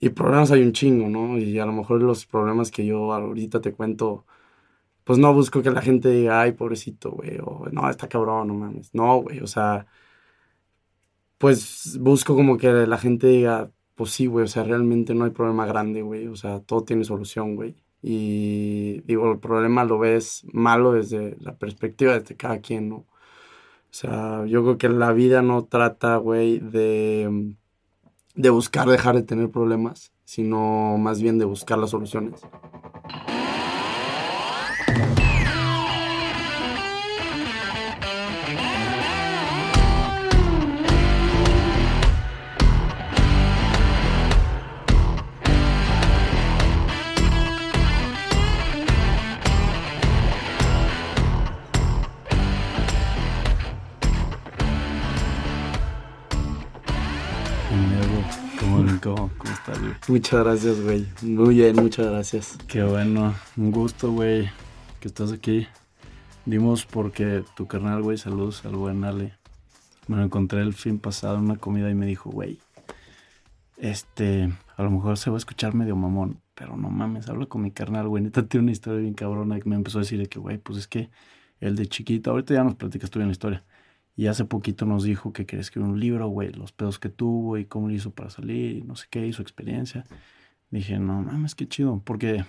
Y problemas hay un chingo, ¿no? Y a lo mejor los problemas que yo ahorita te cuento, pues no busco que la gente diga, ay, pobrecito, güey, o no, está cabrón, no mames. No, güey, o sea, pues busco como que la gente diga, pues sí, güey, o sea, realmente no hay problema grande, güey, o sea, todo tiene solución, güey. Y digo, el problema lo ves malo desde la perspectiva de cada quien, ¿no? O sea, yo creo que la vida no trata, güey, de, de buscar dejar de tener problemas, sino más bien de buscar las soluciones. Muchas gracias, güey. Muy bien, muchas gracias. Qué bueno. Un gusto, güey, que estás aquí. Dimos porque tu carnal, güey, saludos al buen Ale. Me lo encontré el fin pasado en una comida y me dijo, güey, este, a lo mejor se va a escuchar medio mamón, pero no mames, habla con mi carnal, güey. Neta tiene una historia bien cabrona que me empezó a decir de que, güey, pues es que el de chiquito, ahorita ya nos platicas tú bien la historia. Y hace poquito nos dijo que quería escribir un libro, güey, los pedos que tuvo y cómo lo hizo para salir, y no sé qué, y su experiencia. Dije, no mames, qué chido, porque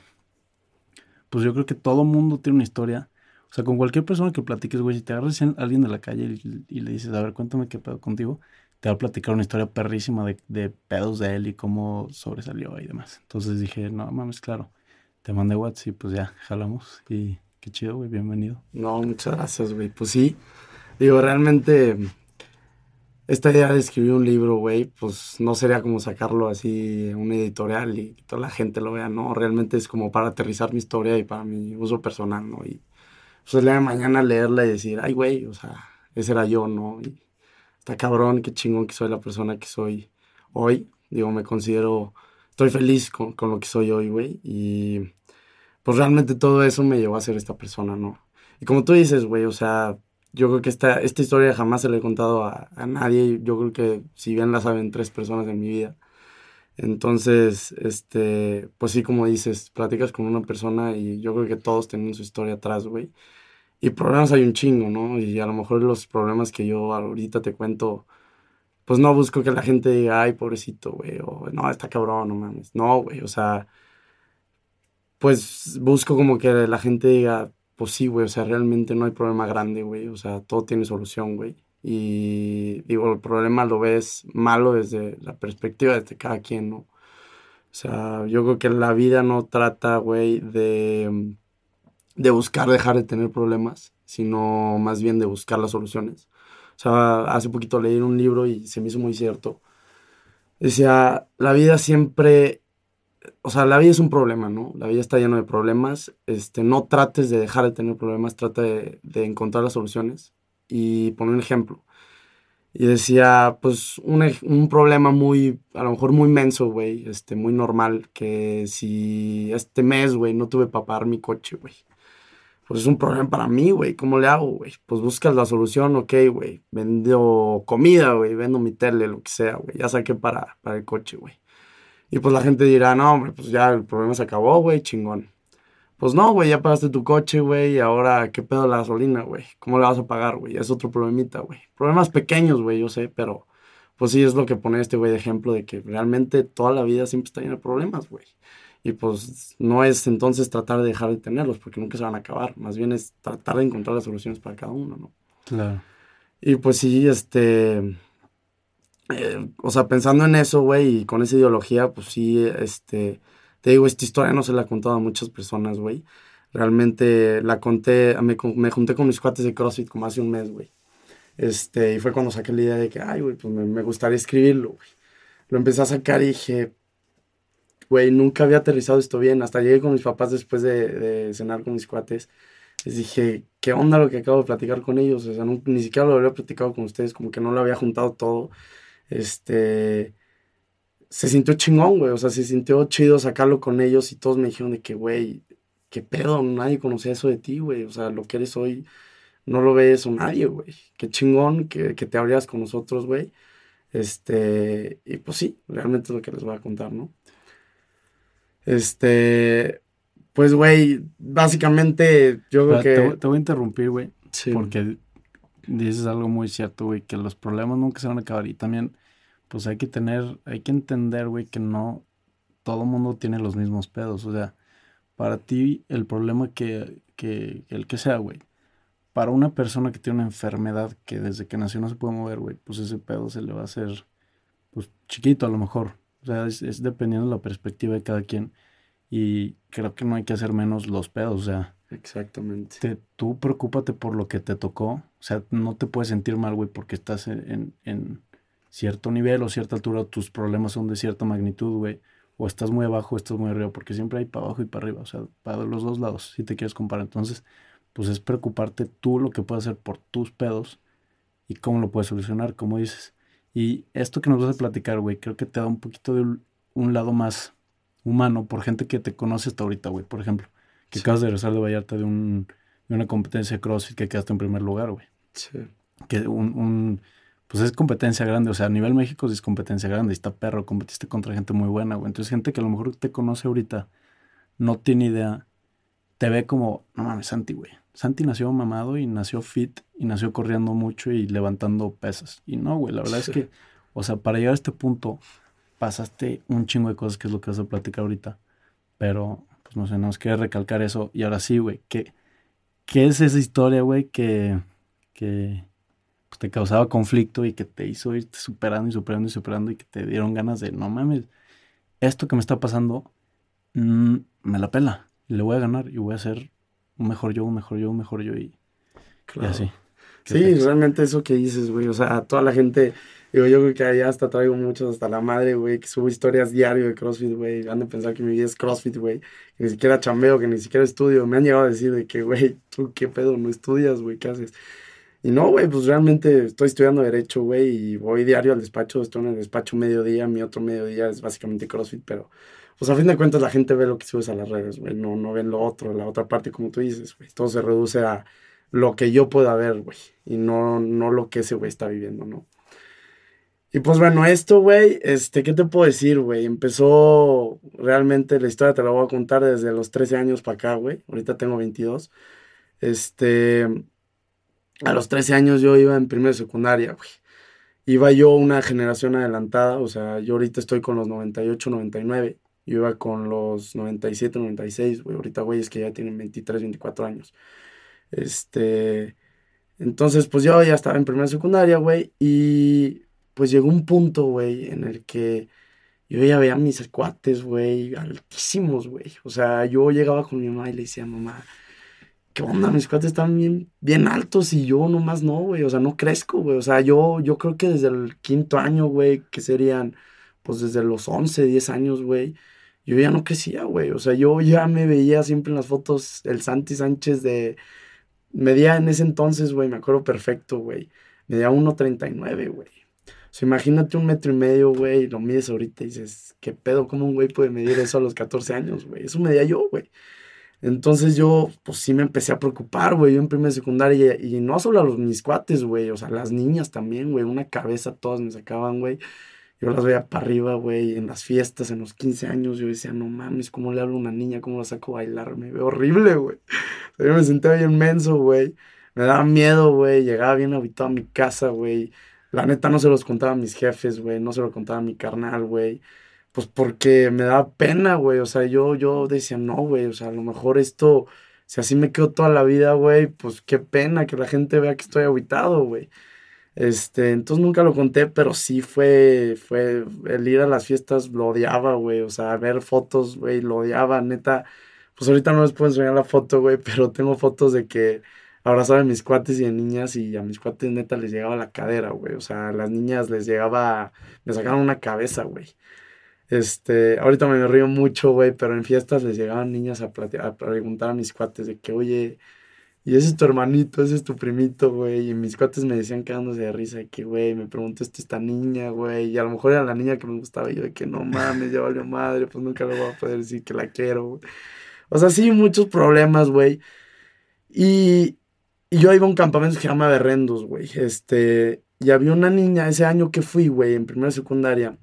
pues yo creo que todo mundo tiene una historia. O sea, con cualquier persona que platiques, güey, si te agarras a alguien de la calle y, le dices, a ver, cuéntame qué pedo contigo, te va a platicar una historia perrísima de, de, pedos de él y cómo sobresalió y demás. Entonces dije, no mames, claro, te mandé WhatsApp y pues ya, jalamos. Y qué chido, güey, bienvenido. No, muchas gracias, güey. Pues sí, Digo, realmente esta idea de escribir un libro, güey, pues no sería como sacarlo así en un editorial y que toda la gente lo vea, ¿no? Realmente es como para aterrizar mi historia y para mi uso personal, ¿no? Y pues el día de mañana leerla y decir, ay, güey, o sea, ese era yo, ¿no? Y está cabrón, qué chingón que soy la persona que soy hoy. Digo, me considero, estoy feliz con, con lo que soy hoy, güey. Y pues realmente todo eso me llevó a ser esta persona, ¿no? Y como tú dices, güey, o sea, yo creo que esta, esta historia jamás se la he contado a, a, nadie. Yo creo que si bien la saben tres personas en mi vida. Entonces, este, pues sí, como dices, platicas con una persona y yo creo que todos tienen su historia atrás, güey. Y problemas hay un chingo, ¿no? Y a lo mejor los problemas que yo ahorita te cuento, pues no busco que la gente diga, ay, pobrecito, güey, o no, está cabrón, no mames. No, güey, o sea, pues busco como que la gente diga, pues sí, güey, o sea, realmente no hay problema grande, güey, o sea, todo tiene solución, güey. Y digo, el problema lo ves malo desde la perspectiva de cada quien, ¿no? O sea, yo creo que la vida no trata, güey, de, de buscar dejar de tener problemas, sino más bien de buscar las soluciones. O sea, hace poquito leí un libro y se me hizo muy cierto. Decía, la vida siempre o sea, la vida es un problema, ¿no? La vida está llena de problemas. Este, no trates de dejar de tener problemas, trata de, encontrar las soluciones. Y poner un ejemplo. Y decía, pues, un, un, problema muy, a lo mejor muy menso, güey, este, muy normal, que si este mes, güey, no tuve para pagar mi coche, güey. Pues es un problema para mí, güey, ¿cómo le hago, güey? Pues buscas la solución, ok, güey. Vendo comida, güey, vendo mi tele, lo que sea, güey. Ya saqué para, para el coche, güey. Y pues la gente dirá, no, hombre, pues ya el problema se acabó, güey, chingón. Pues no, güey, ya pagaste tu coche, güey, y ahora, ¿qué pedo la gasolina, güey? ¿Cómo le vas a pagar, güey? Es otro problemita, güey. Problemas pequeños, güey, yo sé, pero pues sí es lo que pone este güey de ejemplo de que realmente toda la vida siempre está llena de problemas, güey. Y pues no es entonces tratar de dejar de tenerlos, porque nunca se van a acabar. Más bien es tratar de encontrar las soluciones para cada uno, ¿no? Claro. Y pues sí, este eh, o sea, pensando en eso, güey, y con esa ideología, pues sí, este, te digo, esta historia no se la he contado a muchas personas, güey. Realmente la conté, me, me, junté con mis cuates de CrossFit como hace un mes, güey. Este, y fue cuando saqué la idea de que, ay, güey, pues me, me gustaría escribirlo, güey. Lo empecé a sacar y dije, güey, nunca había aterrizado esto bien. Hasta llegué con mis papás después de, de, cenar con mis cuates. Les dije, ¿qué onda lo que acabo de platicar con ellos? O sea, ni siquiera lo había platicado con ustedes, como que no lo había juntado todo este, se sintió chingón, güey, o sea, se sintió chido sacarlo con ellos y todos me dijeron de que, güey, qué pedo, nadie conocía eso de ti, güey, o sea, lo que eres hoy no lo ve eso nadie, güey, qué chingón que, que te abrieras con nosotros, güey, este, y pues sí, realmente es lo que les voy a contar, ¿no? Este, pues, güey, básicamente yo creo que... Te, te, voy a interrumpir, güey. Sí. Porque dices algo muy cierto, güey, que los problemas nunca se van a acabar. Y también, pues hay que tener, hay que entender, güey, que no todo mundo tiene los mismos pedos. O sea, para ti el problema que, que el que sea, güey. Para una persona que tiene una enfermedad que desde que nació no se puede mover, güey, pues ese pedo se le va a hacer, pues chiquito a lo mejor. O sea, es, es dependiendo de la perspectiva de cada quien. Y creo que no hay que hacer menos los pedos, o sea. Exactamente. Te, tú preocúpate por lo que te tocó. O sea, no te puedes sentir mal, güey, porque estás en, en, cierto nivel o cierta altura, tus problemas son de cierta magnitud, güey. O estás muy abajo o estás muy arriba, porque siempre hay para abajo y para arriba, o sea, para los dos lados, si te quieres comparar. Entonces, pues es preocuparte tú lo que puedes hacer por tus pedos y cómo lo puedes solucionar, como dices. Y esto que nos vas a platicar, güey, creo que te da un poquito de un lado más humano por gente que te conoce hasta ahorita, güey. Por ejemplo, que acabas de regresar de Vallarta de, un, de una competencia de CrossFit que quedaste en primer lugar, güey. Sí. Que un, un, pues es competencia grande, o sea, a nivel México sí es competencia grande, y está perro, competiste contra gente muy buena, güey. Entonces, gente que a lo mejor te conoce ahorita, no tiene idea, te ve como, no mames, Santi, güey. Santi nació mamado y nació fit y nació corriendo mucho y levantando pesas. Y no, güey, la verdad es que, o sea, para llegar a este punto, pasaste un chingo de cosas que es lo que vas a platicar ahorita. Pero, pues no sé, nos quiere recalcar eso. Y ahora sí, güey, ¿qué, ¿qué es esa historia, güey, que, que pues, te causaba conflicto y que te hizo irte superando y superando y superando y que te dieron ganas de, no mames, esto que me está pasando, mmm, me la pela. Le voy a ganar y voy a ser un mejor yo, un mejor yo, un mejor yo y, y así. Sí, realmente eso que dices, güey. O sea, toda la gente Digo, yo creo que allá hasta traigo muchos hasta la madre, güey, que subo historias diario de CrossFit, güey. Han de pensar que mi vida es CrossFit, güey. Que ni siquiera chambeo, que ni siquiera estudio. Me han llegado a decir de que, güey, tú qué pedo, no estudias, güey, ¿qué haces? Y no, güey, pues realmente estoy estudiando Derecho, güey, y voy diario al despacho. Estoy en el despacho mediodía. Mi otro mediodía es básicamente CrossFit, pero, pues a fin de cuentas la gente ve lo que subes a las redes, güey. No, no ven lo otro, la otra parte, como tú dices, güey. Todo se reduce a lo que yo pueda ver, güey. Y no, no lo que ese güey está viviendo, ¿no? Y pues bueno, esto, güey, este, ¿qué te puedo decir, güey? Empezó realmente la historia, te la voy a contar desde los 13 años para acá, güey. Ahorita tengo 22. Este, a los 13 años yo iba en primera secundaria, güey. Iba yo una generación adelantada, o sea, yo ahorita estoy con los 98, 99. Yo iba con los 97, 96, güey. Ahorita, güey, es que ya tienen 23, 24 años. Este, entonces, pues yo ya estaba en primera secundaria, güey, y pues llegó un punto, güey, en el que yo ya veía a mis cuates, güey, altísimos, güey. O sea, yo llegaba con mi mamá y le decía, mamá, ¿qué onda? Mis cuates están bien, altos y yo nomás no, güey. O sea, no crezco, güey. O sea, yo, yo creo que desde el quinto año, güey, que serían, pues desde los 11, 10 años, güey, yo ya no crecía, güey. O sea, yo ya me veía siempre en las fotos el Santi Sánchez de... Medía en ese entonces, güey, me acuerdo perfecto, güey. Medía 1.39, güey. O sea, imagínate un metro y medio, güey, y lo mides ahorita y dices, ¿qué pedo? ¿Cómo un güey puede medir eso a los 14 años, güey? Eso medía yo, güey. Entonces yo, pues sí me empecé a preocupar, güey, yo en primera secundaria, y, no solo a los mis cuates, güey, o sea, las niñas también, güey, una cabeza todas me sacaban, güey. Yo las veía para arriba, güey, en las fiestas, en los 15 años, yo decía, no mames, ¿cómo le hablo a una niña? ¿Cómo la saco a bailar? Me veo horrible, güey. O sea, yo me sentía bien menso, güey. Me daba miedo, güey, llegaba bien habitado a mi casa, güey la neta no se los contaba a mis jefes, güey, no se lo contaba a mi carnal, güey. Pues porque me daba pena, güey. O sea, yo, yo decía, no, güey, o sea, a lo mejor esto, si así me quedo toda la vida, güey, pues qué pena que la gente vea que estoy habitado, güey. Este, entonces nunca lo conté, pero sí fue, fue, el ir a las fiestas lo odiaba, güey. O sea, ver fotos, güey, lo odiaba, neta. Pues ahorita no les puedo enseñar la foto, güey, pero tengo fotos de que abrazaba a mis cuates y de niñas y a mis cuates neta les llegaba la cadera, güey. O sea, a las niñas les llegaba, me sacaban una cabeza, güey. Este, ahorita me río mucho, güey, pero en fiestas les llegaban niñas a, a preguntar a mis cuates de que, oye, y ese es tu hermanito, ese es tu primito, güey. Y mis cuates me decían quedándose de risa de que, güey, me preguntó esto esta niña, güey. Y a lo mejor era la niña que me gustaba. Y yo de que no mames, ya valió madre, pues nunca le voy a poder decir que la quiero, güey. O sea, sí, muchos problemas, güey. Y, y yo iba a un campamento que se llama Berrendos, güey. Este, y había una niña ese año que fui, güey, en primera secundaria,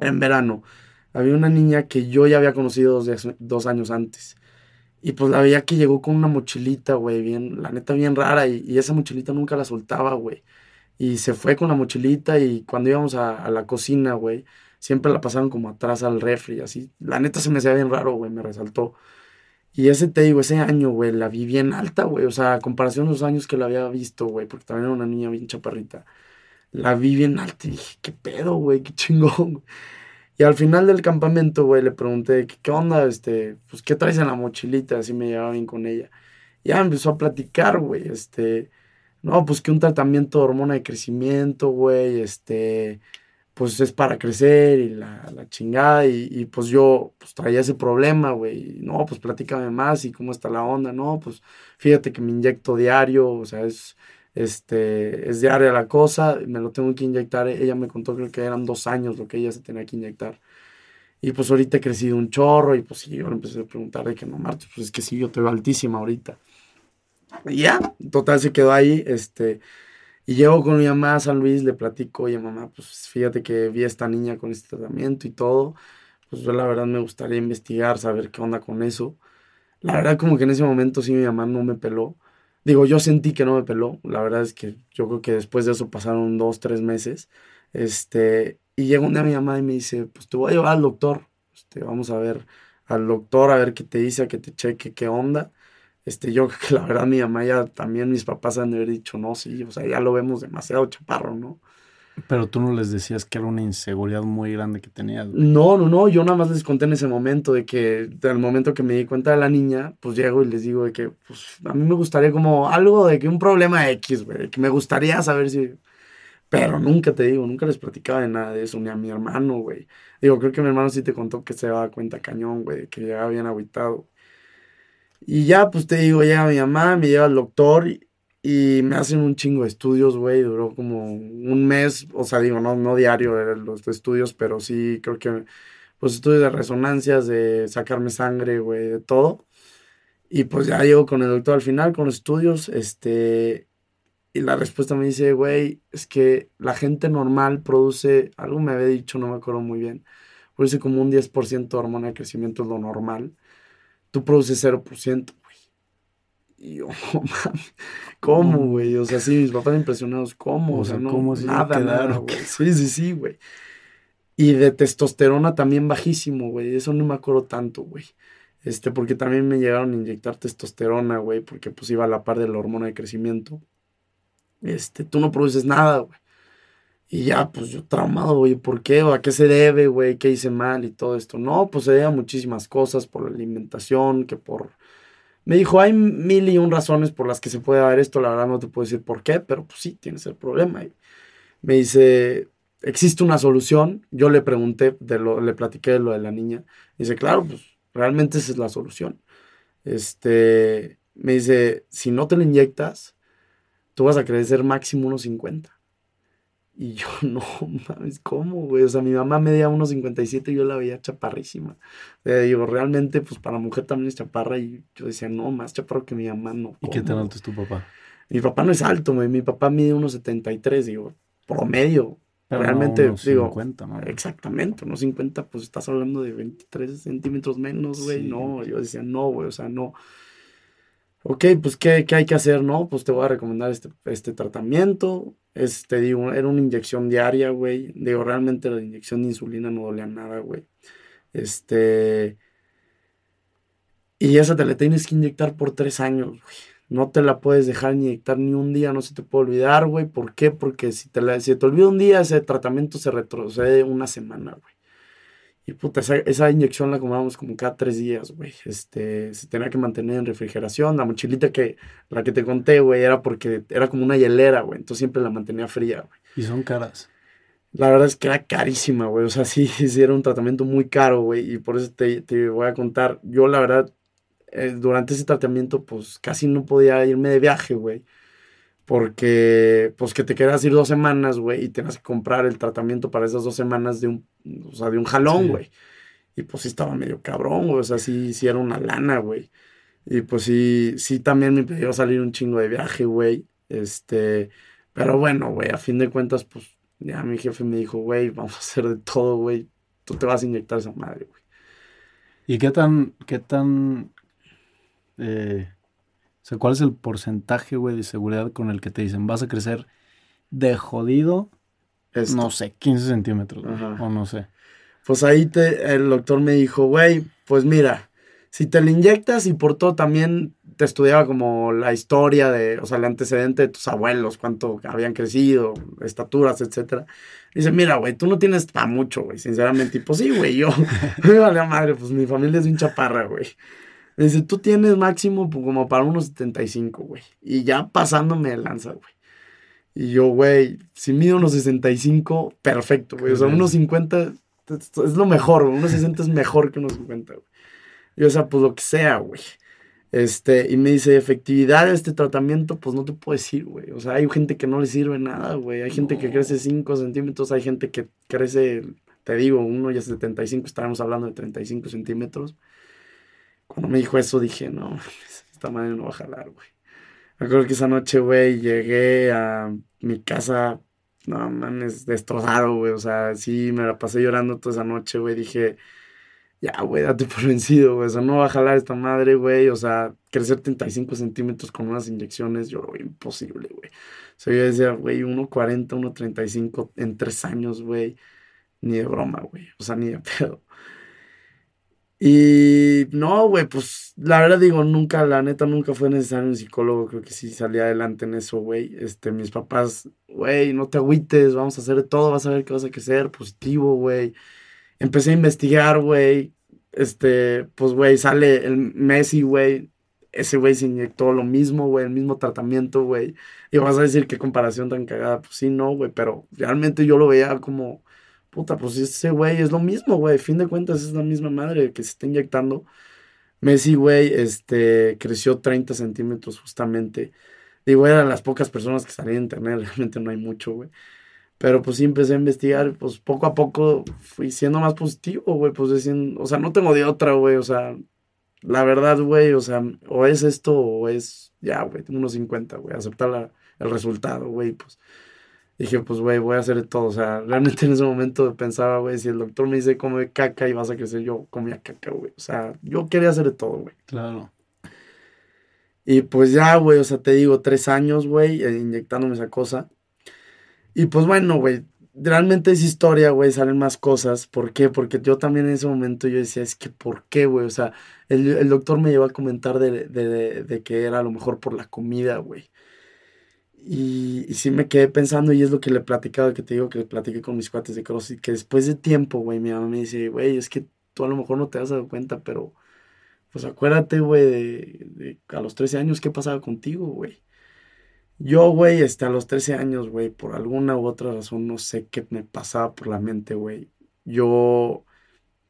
en verano. había una niña que yo ya había conocido dos, dos años antes. Y pues la veía que llegó con una mochilita, güey, bien, la neta bien rara, y, esa mochilita nunca la soltaba, güey. Y se fue con la mochilita y cuando íbamos a, la cocina, güey, siempre la pasaban como atrás al refri, así. La neta se me hacía bien raro, güey, me resaltó. Y ese, te digo, ese año, güey, la vi bien alta, güey. O sea, a comparación de los años que la había visto, güey, porque también era una niña bien chaparrita. La vi bien alta y dije, ¿qué pedo, güey? ¿Qué chingón? Y al final del campamento, güey, le pregunté, ¿qué, onda? Este, pues, ¿qué traes en la mochilita? Así me llevaba bien con ella. Y ya empezó a platicar, güey, este, no, pues que un tratamiento de hormona de crecimiento, güey, este, pues es para crecer y la, la chingada. Y, pues yo pues traía ese problema, güey. No, pues platícame más y cómo está la onda. No, pues fíjate que me inyecto diario, o sea, es, este, es diaria la cosa, me lo tengo que inyectar. Ella me contó que eran dos años lo que ella se tenía que inyectar. Y pues ahorita he crecido un chorro y pues sí, yo le empecé a preguntar de que no, Marta, pues es que sí, yo te veo altísima ahorita. Y ya, total se quedó ahí, este y llego con mi mamá a San Luis, le platico, oye mamá, pues fíjate que vi a esta niña con este tratamiento y todo. Pues yo la verdad me gustaría investigar, saber qué onda con eso. La verdad como que en ese momento sí mi mamá no me peló. Digo, yo sentí que no me peló. La verdad es que yo creo que después de eso pasaron dos, tres meses. Este, y llega un día mi mamá y me dice, pues te voy a llevar al doctor. Este, vamos a ver al doctor, a ver qué te dice, a que te cheque qué onda. Este, yo creo que la verdad mi mamá ya también mis papás han de haber dicho, no, sí, o sea, ya lo vemos demasiado chaparro, ¿no? Pero tú no les decías que era una inseguridad muy grande que tenías. No, no, no, yo nada más les conté en ese momento de que, del momento que me di cuenta de la niña, pues llego y les digo de que, pues a mí me gustaría como algo de que un problema X, güey, que me gustaría saber si... Pero nunca te digo, nunca les platicaba de nada de eso, ni a mi hermano, güey. Digo, creo que mi hermano sí te contó que se daba cuenta cañón, güey, que llegaba bien aguitado. Y ya, pues te digo, llega mi mamá, me lleva al doctor me hacen un chingo de estudios, güey. Duró como un mes, o sea, digo, no, no diario los estudios, pero sí creo que, pues estudios de resonancias, de sacarme sangre, güey, de todo. Y pues ya llego con el doctor al final, con los estudios, este, y la respuesta me dice, güey, es que la gente normal produce, algo me había dicho, no me acuerdo muy bien, produce como un 10% de hormona de crecimiento, es lo normal tú produces 0%, güey. Y yo, ¿cómo, güey? O sea, sí, mis papás impresionados, ¿cómo? O, sea, no, ¿cómo nada, nada, güey. Sí, sí, sí, güey. Y de testosterona también bajísimo, güey. Eso no me acuerdo tanto, güey. Este, porque también me llegaron a inyectar testosterona, güey, porque pues iba a la par de la hormona de crecimiento. Este, tú no produces nada, güey. Y ya, pues yo traumado, güey, ¿por qué? ¿A qué se debe, güey? ¿Qué hice mal y todo esto? No, pues se debe a muchísimas cosas, por la alimentación, que por... Me dijo, hay mil y un razones por las que se puede dar esto, la verdad no te puedo decir por qué, pero pues sí, tienes el problema. Me dice, ¿existe una solución? Yo le pregunté, de lo, le platiqué de lo de la niña. dice, claro, pues realmente esa es la solución. Este, me dice, si no te lo inyectas, tú vas a crecer máximo unos 50. Y yo, no mames, ¿cómo, güey? O sea, mi mamá medía unos 57 y yo la veía chaparrísima. O digo, realmente, pues para mujer también es chaparra. Y yo decía, no, más chaparro que mi mamá, no. ¿Y qué tan alto es tu papá? Mi papá no es alto, güey. Mi papá mide unos 73, digo, promedio. realmente, unos digo. 50, ¿no? Exactamente, unos 50, pues estás hablando de 23 centímetros menos, güey. No, yo decía, no, güey, o sea, no ok, pues ¿qué, ¿qué, hay que hacer? No, pues te voy a recomendar este, este tratamiento. Este, digo, era una inyección diaria, güey. Digo, realmente la inyección de insulina no dolía nada, güey. Este. Y esa te la tienes que inyectar por tres años, güey. No te la puedes dejar inyectar ni un día, no se te puede olvidar, güey. ¿Por qué? Porque si te, la, si te olvida un día, ese tratamiento se retrocede una semana, güey. Y puta, esa, inyección la compramos como cada tres días, güey. Este, se tenía que mantener en refrigeración. La mochilita que, la que te conté, güey, era porque era como una hielera, güey. Entonces siempre la mantenía fría, güey. Y son caras. La verdad es que era carísima, güey. O sea, sí, sí era un tratamiento muy caro, güey. Y por eso te, te voy a contar. Yo, la verdad, eh, durante ese tratamiento, pues casi no podía irme de viaje, güey porque pues que te quedas ir dos semanas, güey, y tienes que comprar el tratamiento para esas dos semanas de un, o sea, de un jalón, güey. Y pues sí estaba medio cabrón, güey, o sea, sí, sí era una lana, güey. Y pues sí, sí también me pidió salir un chingo de viaje, güey. Este, pero bueno, güey, a fin de cuentas, pues ya mi jefe me dijo, güey, vamos a hacer de todo, güey. tú te vas a inyectar esa madre, güey. ¿Y qué tan, qué tan, eh, o sea, cuál es el porcentaje, güey, de seguridad con el que te dicen, vas a crecer de jodido, no sé, 15 centímetros, o no sé? Pues ahí te, el doctor me dijo, güey, pues mira, si te lo inyectas y por todo también te estudiaba como la historia de, o sea, el antecedente de tus abuelos, cuánto habían crecido, estaturas, etcétera. Dice, mira, güey, tú no tienes para mucho, güey, sinceramente. Y pues sí, güey, yo, me valía madre, pues mi familia es un chaparra, güey. Dice, tú tienes máximo como para unos 75, güey. Y ya pasándome de lanza, güey. Y yo, güey, si mido unos 65, perfecto, güey. O sea, unos 50 es lo mejor, güey. Unos 60 es mejor que unos 50, güey. Y o sea, pues lo que sea, güey. Este, y me dice, efectividad de este tratamiento, pues no te puedo decir, güey. O sea, hay gente que no le sirve nada, güey. Hay gente que crece 5 centímetros, hay gente que crece, te digo, uno ya 75, estábamos hablando de 35 centímetros. Cuando me dijo eso dije, no, esta madre no va a jalar, güey. Me acuerdo que esa noche, güey, llegué a mi casa, no mames, destrozado, güey. O sea, sí, me la pasé llorando toda esa noche, güey. Dije, ya, güey, date por vencido, güey. O sea, no va a jalar esta madre, güey. O sea, crecer 35 centímetros con unas inyecciones, yo lo veo imposible, güey. O sea, yo decía, güey, 1.40, 1.35 en tres años, güey. Ni de broma, güey. O sea, ni de pedo. Y no, güey, pues la verdad digo, nunca, la neta, nunca fue necesario un psicólogo. Creo que sí salí adelante en eso, güey. Este, mis papás, güey, no te agüites, vamos a hacer todo, vas a ver qué vas a crecer, positivo, güey empecé a investigar, güey. Este, pues, güey, sale el Messi, güey. Ese güey se inyectó lo mismo, güey, el mismo tratamiento, güey. Y vas a decir qué comparación tan cagada. Pues sí, no, güey, pero realmente yo lo veía como, puta, pues ese güey es lo mismo, güey. Fin de cuentas es la misma madre que se está inyectando. Messi, güey, este, creció 30 centímetros justamente. Digo, eran las pocas personas que salían en internet, realmente no hay mucho, güey. Pero pues sí empecé a investigar, pues poco a poco fui siendo más positivo, güey, pues diciendo, o sea, no tengo de otra, güey, o sea, la verdad, güey, o sea, o es esto o es, ya, güey, tengo unos 50, güey, aceptar el resultado, güey, pues dije, pues, güey, voy a hacer todo, o sea, realmente en ese momento pensaba, güey, si el doctor me dice come caca y vas a crecer, yo comía caca, güey, o sea, yo quería hacer de todo, güey. Claro. Y pues ya, güey, o sea, te digo, tres años, güey, eh, inyectándome esa cosa. Y pues bueno, güey, realmente es historia, güey, salen más cosas. ¿Por qué? Porque yo también en ese momento yo decía, es que ¿por qué, güey? O sea, el, doctor me llevó a comentar de, que era a lo mejor por la comida, güey. Y, y, sí me quedé pensando, y es lo que le platicaba, que te digo que le platiqué con mis cuates de CrossFit, que después de tiempo, güey, mi mamá me dice, güey, es que tú a lo mejor no te has dado cuenta, pero pues acuérdate, güey, de, de a los 13 años, ¿qué pasaba contigo, güey? Yo, güey, este, a los 13 años, güey, por alguna u otra razón, no sé qué me pasaba por la mente, güey. Yo,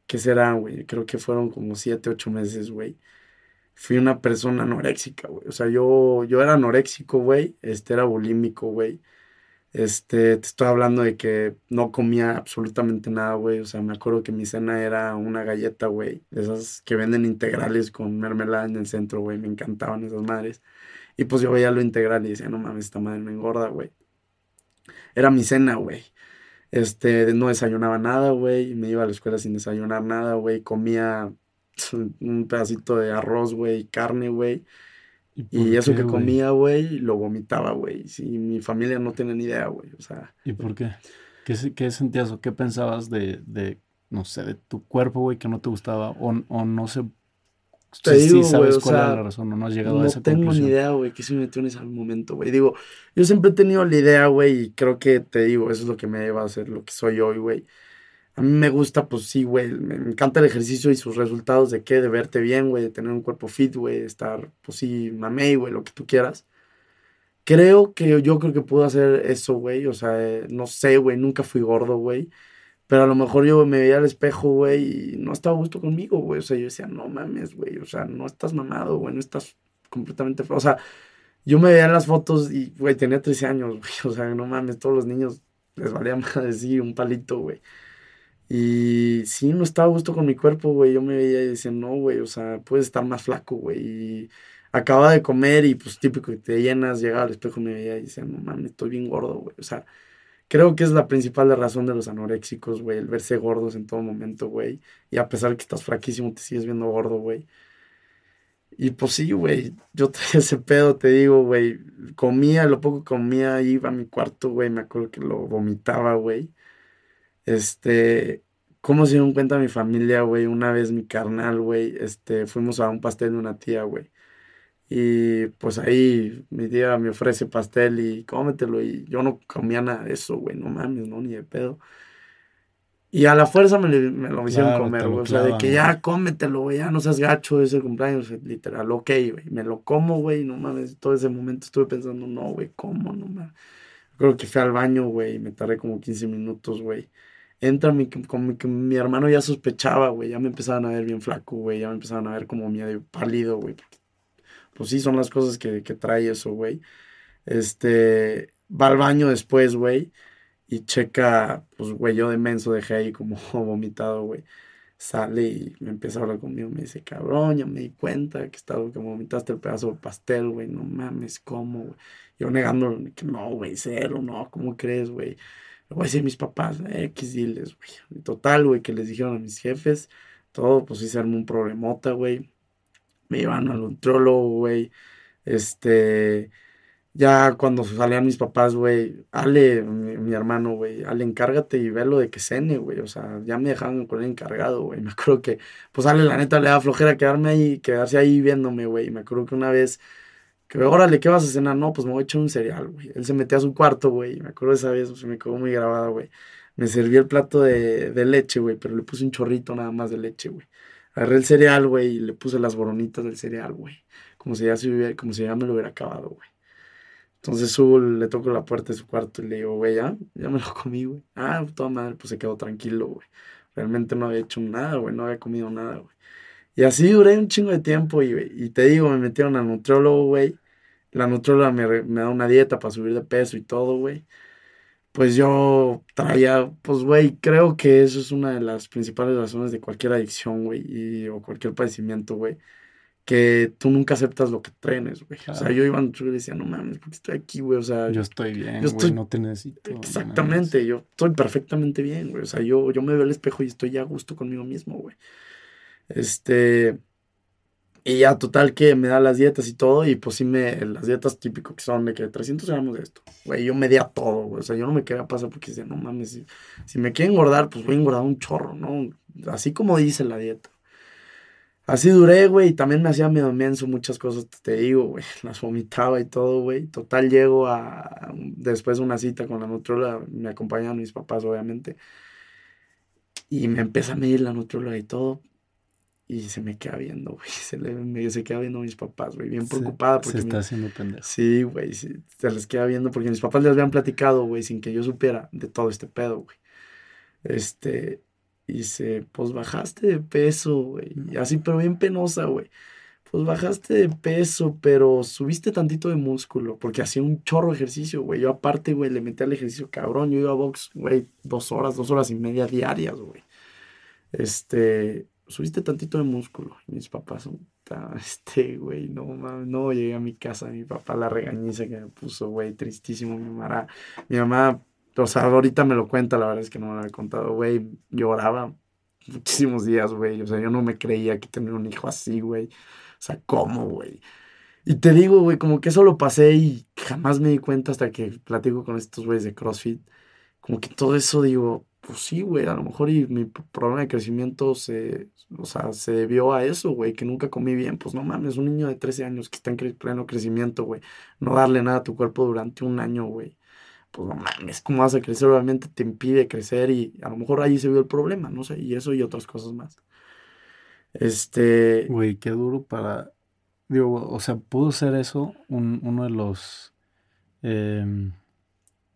¿qué será, güey? Creo que fueron como 7, 8 meses, güey. Fui una persona anoréxica, güey. O sea, yo, yo era anoréxico, güey. Este, era bulímico, güey. Este, te estoy hablando de que no comía absolutamente nada, güey. O sea, me acuerdo que mi cena era una galleta, güey. Esas que venden integrales con mermelada en el centro, güey. Me encantaban esas madres. Y pues yo veía lo integral y decía, no mames, esta madre me engorda, güey. Era mi cena, güey. Este, no desayunaba nada, güey. Me iba a la escuela sin desayunar nada, güey. Comía un pedacito de arroz, güey, carne, güey. Y, eso que comía, güey, lo vomitaba, güey. Sí, mi familia no tiene ni idea, güey. O sea. ¿Y por qué? ¿Qué, qué sentías o qué pensabas de, de, no sé, de tu cuerpo, güey, que no te gustaba? O, o no sé te digo, sí sabes cuál sea, la razón, no, has llegado a esa tengo ni idea, güey, que se me metió en ese momento, güey. Digo, yo siempre he tenido la idea, güey, y creo que te digo, eso es lo que me lleva a ser lo que soy hoy, güey. A mí me gusta, pues sí, güey, me encanta el ejercicio y sus resultados de qué, de verte bien, güey, de tener un cuerpo fit, güey, de estar, pues sí, mamey, güey, lo que tú quieras. Creo que yo creo que puedo hacer eso, güey, o sea, eh, no sé, güey, nunca fui gordo, güey. Pero a lo mejor yo me veía al espejo, güey, y no estaba a gusto conmigo, güey. O sea, yo decía, no mames, güey. O sea, no estás mamado, güey. No estás completamente. O sea, yo me veía en las fotos y, güey, tenía 13 años, güey. O sea, no mames, todos los niños les valía más decir un palito, güey. Y sí, no estaba a gusto con mi cuerpo, güey. Yo me veía y decía, no, güey, o sea, puedes estar más flaco, güey. Y acababa de comer y, pues, típico que te llenas, llegaba al espejo y me veía y decía, no mames, estoy bien gordo, güey. O sea, creo que es la principal razón de los anoréxicos, güey, el verse gordos en todo momento, güey. Y a pesar de que estás flaquísimo, te sigues viendo gordo, güey. Y pues sí, güey, yo traía ese pedo, te digo, güey. Comía, lo poco comía, iba a mi cuarto, güey, me acuerdo que lo vomitaba, güey. Este, ¿cómo se dieron cuenta mi familia, güey? Una vez mi carnal, güey, este, fuimos a un pastel de una tía, güey. Y pues ahí mi tía me ofrece pastel y cómetelo. Y yo no comía nada de eso, güey, no mames, no, ni de pedo. Y a la fuerza me, lo hicieron comer, güey. O sea, de que ya cómetelo, güey, ya no seas gacho, es el cumpleaños, literal, ok, güey. Me lo como, güey, no mames. Todo ese momento estuve pensando, no, güey, ¿cómo? No mames. Creo que fui al baño, güey, y me tardé como 15 minutos, güey. Entra mi, como mi, mi hermano ya sospechaba, güey, ya me empezaban a ver bien flaco, güey, ya me empezaban a ver como medio pálido, güey, pues sí, son las cosas que, que trae eso, güey. Este, va al baño después, güey, y checa, pues, güey, yo de menso dejé ahí como vomitado, güey. Sale y me empieza a hablar conmigo, me dice, cabrón, ya me di cuenta que estaba, que vomitaste el pedazo de pastel, güey, no mames, ¿cómo, güey? Yo negando que no, güey, cero, no, ¿cómo crees, güey? Voy a decir a mis papás, X diles, güey. Total, güey, que les dijeron a mis jefes, todo, pues sí se un problemota, güey me iban al nutriólogo, güey. Este, ya cuando salían mis papás, güey, Ale, mi, hermano, güey, Ale, encárgate y lo de que cene, güey. O sea, ya me dejaban con el encargado, güey. Me acuerdo que, pues Ale, la neta, le da flojera quedarme ahí, quedarse ahí viéndome, güey. Me acuerdo que una vez, que, órale, ¿qué vas a cenar? No, pues me voy a echar un cereal, güey. Él se metía a su cuarto, güey. Me acuerdo esa vez, se me quedó muy grabada, güey. Me serví el plato de, de leche, güey, pero le puse un chorrito nada más de leche, güey. Agarré el cereal, güey, y le puse las boronitas del cereal, güey. Como si ya, como si ya me lo hubiera acabado, güey. Entonces subo, le toco la puerta de su cuarto y le digo, güey, ya, ya me lo comí, güey. Ah, toda madre, pues se quedó tranquilo, güey. Realmente no había hecho nada, güey, no había comido nada, güey. Y así duré un chingo de tiempo y, y te digo, me metieron al nutriólogo, güey. La nutrióloga me, me da una dieta para subir de peso y todo, güey pues yo traía, pues, güey, creo que eso es una de las principales razones de cualquier adicción, güey, o cualquier padecimiento, güey, que tú nunca aceptas lo que trenes, güey. O sea, yo iba y decía, no mames, ¿por qué estoy aquí, güey? O sea, yo estoy bien, yo estoy... no te necesito. Exactamente, yo estoy perfectamente bien, güey. O sea, yo, yo me veo al espejo y estoy ya a gusto conmigo mismo, güey. Este, y ya, total, que me da las dietas y todo. Y pues sí, me, las dietas típicas que son de que 300 gramos de esto. Güey, yo medía todo, güey. O sea, yo no me quería pasar porque decía, no mames, si, me quiero engordar, pues voy a engordar un chorro, ¿no? Así como dice la dieta. Así duré, güey, y también me hacía medio menso muchas cosas, te digo, güey, las vomitaba y todo, güey. Total, llego a, después de una cita con la nutróloga, me acompañaron mis papás, obviamente. Y me empieza a medir la nutróloga y todo. Y se me queda viendo, güey. Se, le, se queda viendo a mis papás, güey. Bien preocupada. Porque se está haciendo pendejo. Sí, güey. se les queda viendo porque mis papás les habían platicado, güey, sin que yo supiera de todo este pedo, güey. Este. Y se, pues bajaste de peso, güey. Y así, pero bien penosa, güey. Pues bajaste de peso, pero subiste tantito de músculo. Porque hacía un chorro de ejercicio, güey. Yo aparte, güey, le metí al ejercicio cabrón. Yo iba a box, güey, dos horas, dos horas y media diarias, güey. Este subiste tantito de músculo. mis papás este, güey, no mames, no llegué a mi casa, mi papá la regañiza que me puso, güey, tristísimo, mi mamá, mi mamá, o sea, ahorita me lo cuenta, la verdad es que no me lo había contado, güey, lloraba muchísimos días, güey, o sea, yo no me creía que tener un hijo así, güey, o sea, ¿cómo, güey? Y te digo, güey, como que eso lo pasé y jamás me di cuenta hasta que platico con estos güeyes de CrossFit, como que todo eso, digo, pues sí, güey, a lo mejor y mi problema de crecimiento se, o sea, se debió a eso, güey, que nunca comí bien. Pues no mames, un niño de 13 años que está en pleno crecimiento, güey, no darle nada a tu cuerpo durante un año, güey. Pues no mames, ¿cómo vas a crecer? Obviamente te impide crecer y a lo mejor ahí se vio el problema, no sé, y eso y otras cosas más. Este. Güey, qué duro para. Digo, o sea, pudo ser eso uno de los. Em,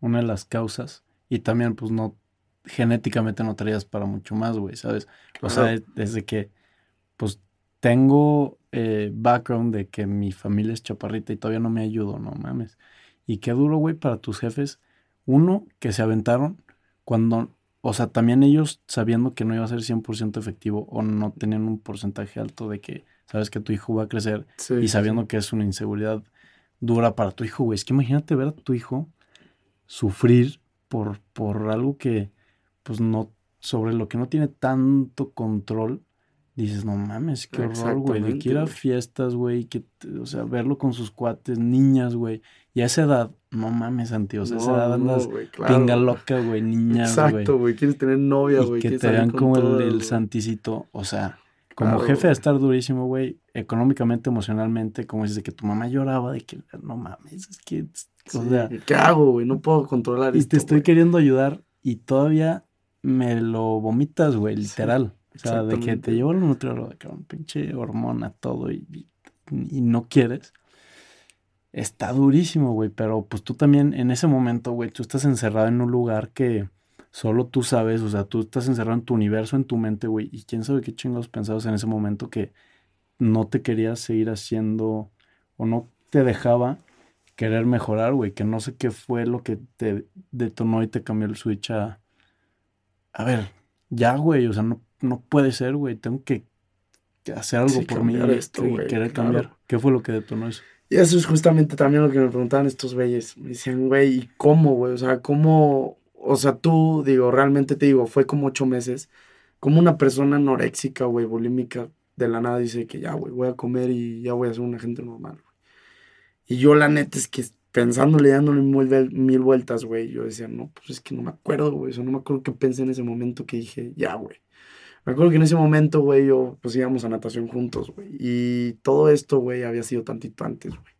una de las causas. Y también, pues no genéticamente no traías para mucho más, güey, ¿sabes? O sea, desde que, pues, tengo eh, background de que mi familia es chaparrita y todavía no me ayudo, no mames. Y qué duro, güey, para tus jefes. Uno, que se aventaron cuando, o sea, también ellos sabiendo que no iba a ser 100% efectivo o no tenían un porcentaje alto de que sabes que tu hijo va a crecer y sabiendo que es una inseguridad dura para tu hijo, güey. Es que imagínate ver a tu hijo sufrir por, por algo que, pues no, sobre lo que no tiene tanto control, dices, no mames, qué horror, güey, de que ir a fiestas, güey, que, o sea, verlo con sus cuates, niñas, güey, y a esa edad, no mames, Santi, o sea, a esa edad andas pinga loca, güey, niñas, güey. Exacto, güey, quieres tener novia, güey. Que te vean como el, el santicito, o sea, como jefe de estar durísimo, güey, económicamente, emocionalmente, como dices, de que tu mamá lloraba, de que no mames, es que, o sea. ¿Qué hago, güey? No puedo controlar Y te estoy queriendo ayudar y todavía me lo vomitas, güey, literal. o sea, de que te llevo al nutriólogo, de que un pinche hormona, todo, y, y, no quieres. Está durísimo, güey, pero pues tú también en ese momento, güey, tú estás encerrado en un lugar que solo tú sabes, o sea, tú estás encerrado en tu universo, en tu mente, güey, y quién sabe qué chingos pensabas en ese momento que no te querías seguir haciendo o no te dejaba querer mejorar, güey, que no sé qué fue lo que te detonó y te cambió el switch a, a ver, ya, güey, o sea, no, no puede ser, güey, tengo que hacer algo por mí esto, y querer cambiar. ¿Qué fue lo que detonó eso? Y eso es justamente también lo que me preguntaban estos güeyes. Me decían, güey, ¿y cómo, güey? O sea, ¿cómo? O sea, tú, digo, realmente te digo, fue como ocho meses. Como una persona anoréxica, güey, bulímica, de la nada dice que ya, güey, voy a comer y ya voy a ser una gente normal, güey. Y yo, la neta, es que pensándole, dándole mil, vueltas, güey. Yo decía, no, pues es que no me acuerdo, güey. Eso no me acuerdo qué pensé en ese momento que dije, ya, güey. Me acuerdo que en ese momento, güey, yo, pues íbamos a natación juntos, güey. Y todo esto, güey, había sido tantito antes, güey.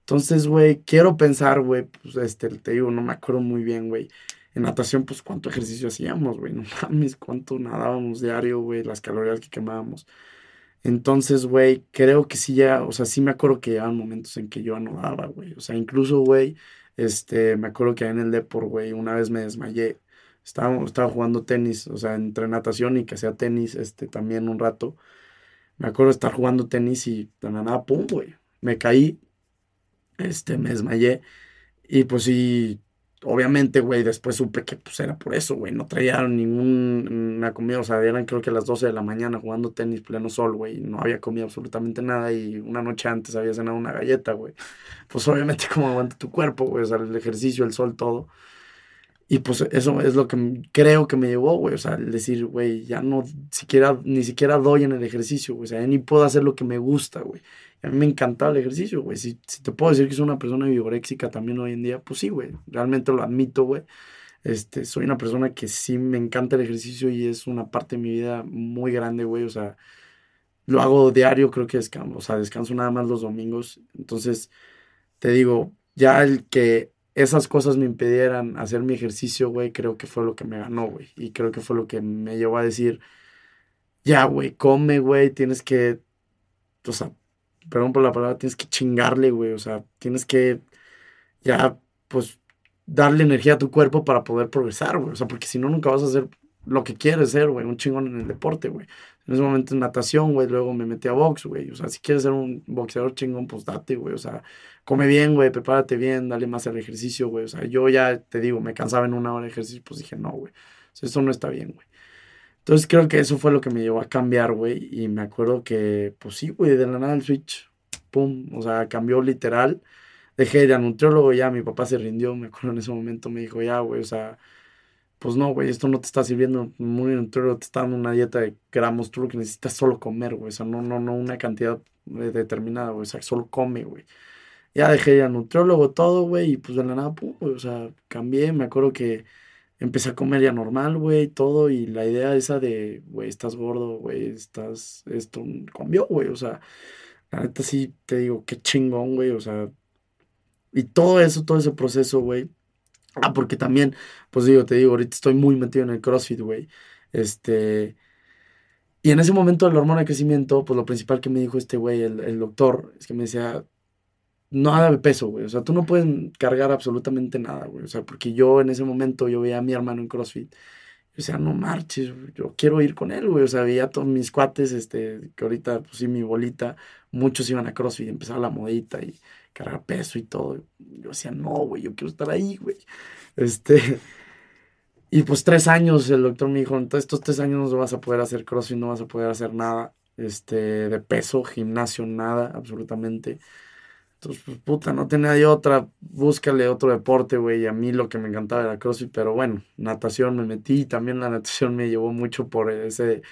Entonces, güey, quiero pensar, güey, pues este, te digo, no me acuerdo muy bien, güey. En natación, pues cuánto ejercicio hacíamos, güey. No mames, cuánto nadábamos diario, güey, las calorías que quemábamos. Entonces, güey, creo que sí ya, o sea, sí me acuerdo que llegaban momentos en que yo anudaba, güey. O sea, incluso, güey, este, me acuerdo que en el Depor, güey, una vez me desmayé. Estaba, estaba jugando tenis, o sea, entre natación y que hacía tenis, este, también un rato. Me acuerdo estar jugando tenis y de la nada, pum, güey. Me caí, este, me desmayé. Y pues sí, obviamente, güey, después supe que pues era por eso, güey. No traía ninguna comida, o sea, eran creo que a las 12 de la mañana jugando tenis pleno sol, güey. No había comido absolutamente nada y una noche antes había cenado una galleta, güey. Pues obviamente como aguanta tu cuerpo, güey, o sea, el ejercicio, el sol, todo. Y pues eso es lo que creo que me llevó, güey. O sea, el decir, güey, ya no siquiera, ni siquiera doy en el ejercicio, güey. O sea, ya ni puedo hacer lo que me gusta, güey. A mí me encantaba el ejercicio, güey. Si, si, te puedo decir que soy una persona vivoréxica también hoy en día, pues sí, güey. Realmente lo admito, güey. Este, soy una persona que sí me encanta el ejercicio y es una parte de mi vida muy grande, güey. O sea, lo hago diario, creo que descanso, o sea, descanso nada más los domingos. Entonces, te digo, ya el que esas cosas me impidieran hacer mi ejercicio, güey, creo que fue lo que me ganó, güey. Y creo que fue lo que me llevó a decir, ya, güey, come, güey, tienes que, o sea, perdón por la palabra, tienes que chingarle, güey. O sea, tienes que ya, pues, darle energía a tu cuerpo para poder progresar, güey. O sea, porque si no, nunca vas a hacer lo que quieres ser, güey. Un chingón en el deporte, güey. En ese momento en natación, güey. Luego me metí a box, güey. O sea, si quieres ser un boxeador chingón, pues date, güey. O sea, come bien, güey. Prepárate bien, dale más al ejercicio, güey. O sea, yo ya te digo, me cansaba en una hora de ejercicio, pues dije, no, güey. O sea, eso no está bien, güey. Entonces creo que eso fue lo que me llevó a cambiar, güey. Y me acuerdo que, pues sí, güey, de la nada el switch, pum, o sea, cambió literal. Dejé de ir a nutriólogo, ya mi papá se rindió, me acuerdo en ese momento, me dijo, ya, güey, o sea, pues no, güey, esto no te está sirviendo, muy nutriólogo te está dando una dieta de gramos, tú lo que necesitas solo comer, güey, o sea, no, no, no una cantidad determinada, güey, o sea, solo come, güey. Ya dejé de ir a nutriólogo, todo, güey, y pues de la nada, pum, güey, o sea, cambié, me acuerdo que empecé a comer ya normal, güey, todo, y la idea esa de, güey, estás gordo, güey, estás, esto cambió, güey, o sea, la neta sí te digo, qué chingón, güey, o sea, y todo eso, todo ese proceso, güey. Ah, porque también, pues digo, te digo, ahorita estoy muy metido en el CrossFit, güey. Este, y en ese momento de la hormona de crecimiento, pues lo principal que me dijo este güey, el, el doctor, es que me decía, nada de peso, güey. O sea, tú no puedes cargar absolutamente nada, güey. O sea, porque yo en ese momento yo veía a mi hermano en CrossFit. O sea, no marches, yo quiero ir con él, güey. O sea, veía todos mis cuates, este, que ahorita, pues mi bolita, muchos iban a CrossFit, empezaba la modita y cargar peso y todo. Yo decía, no, güey, yo quiero estar ahí, güey. Este, y pues tres años, el doctor me dijo, entonces estos tres años no vas a poder hacer CrossFit, no vas a poder hacer nada, este, de peso, gimnasio, nada, absolutamente. Entonces, pues, puta, no tenía de otra, búscale otro deporte, güey. Y a mí lo que me encantaba era CrossFit, pero bueno, natación me metí. También la natación me llevó mucho por ese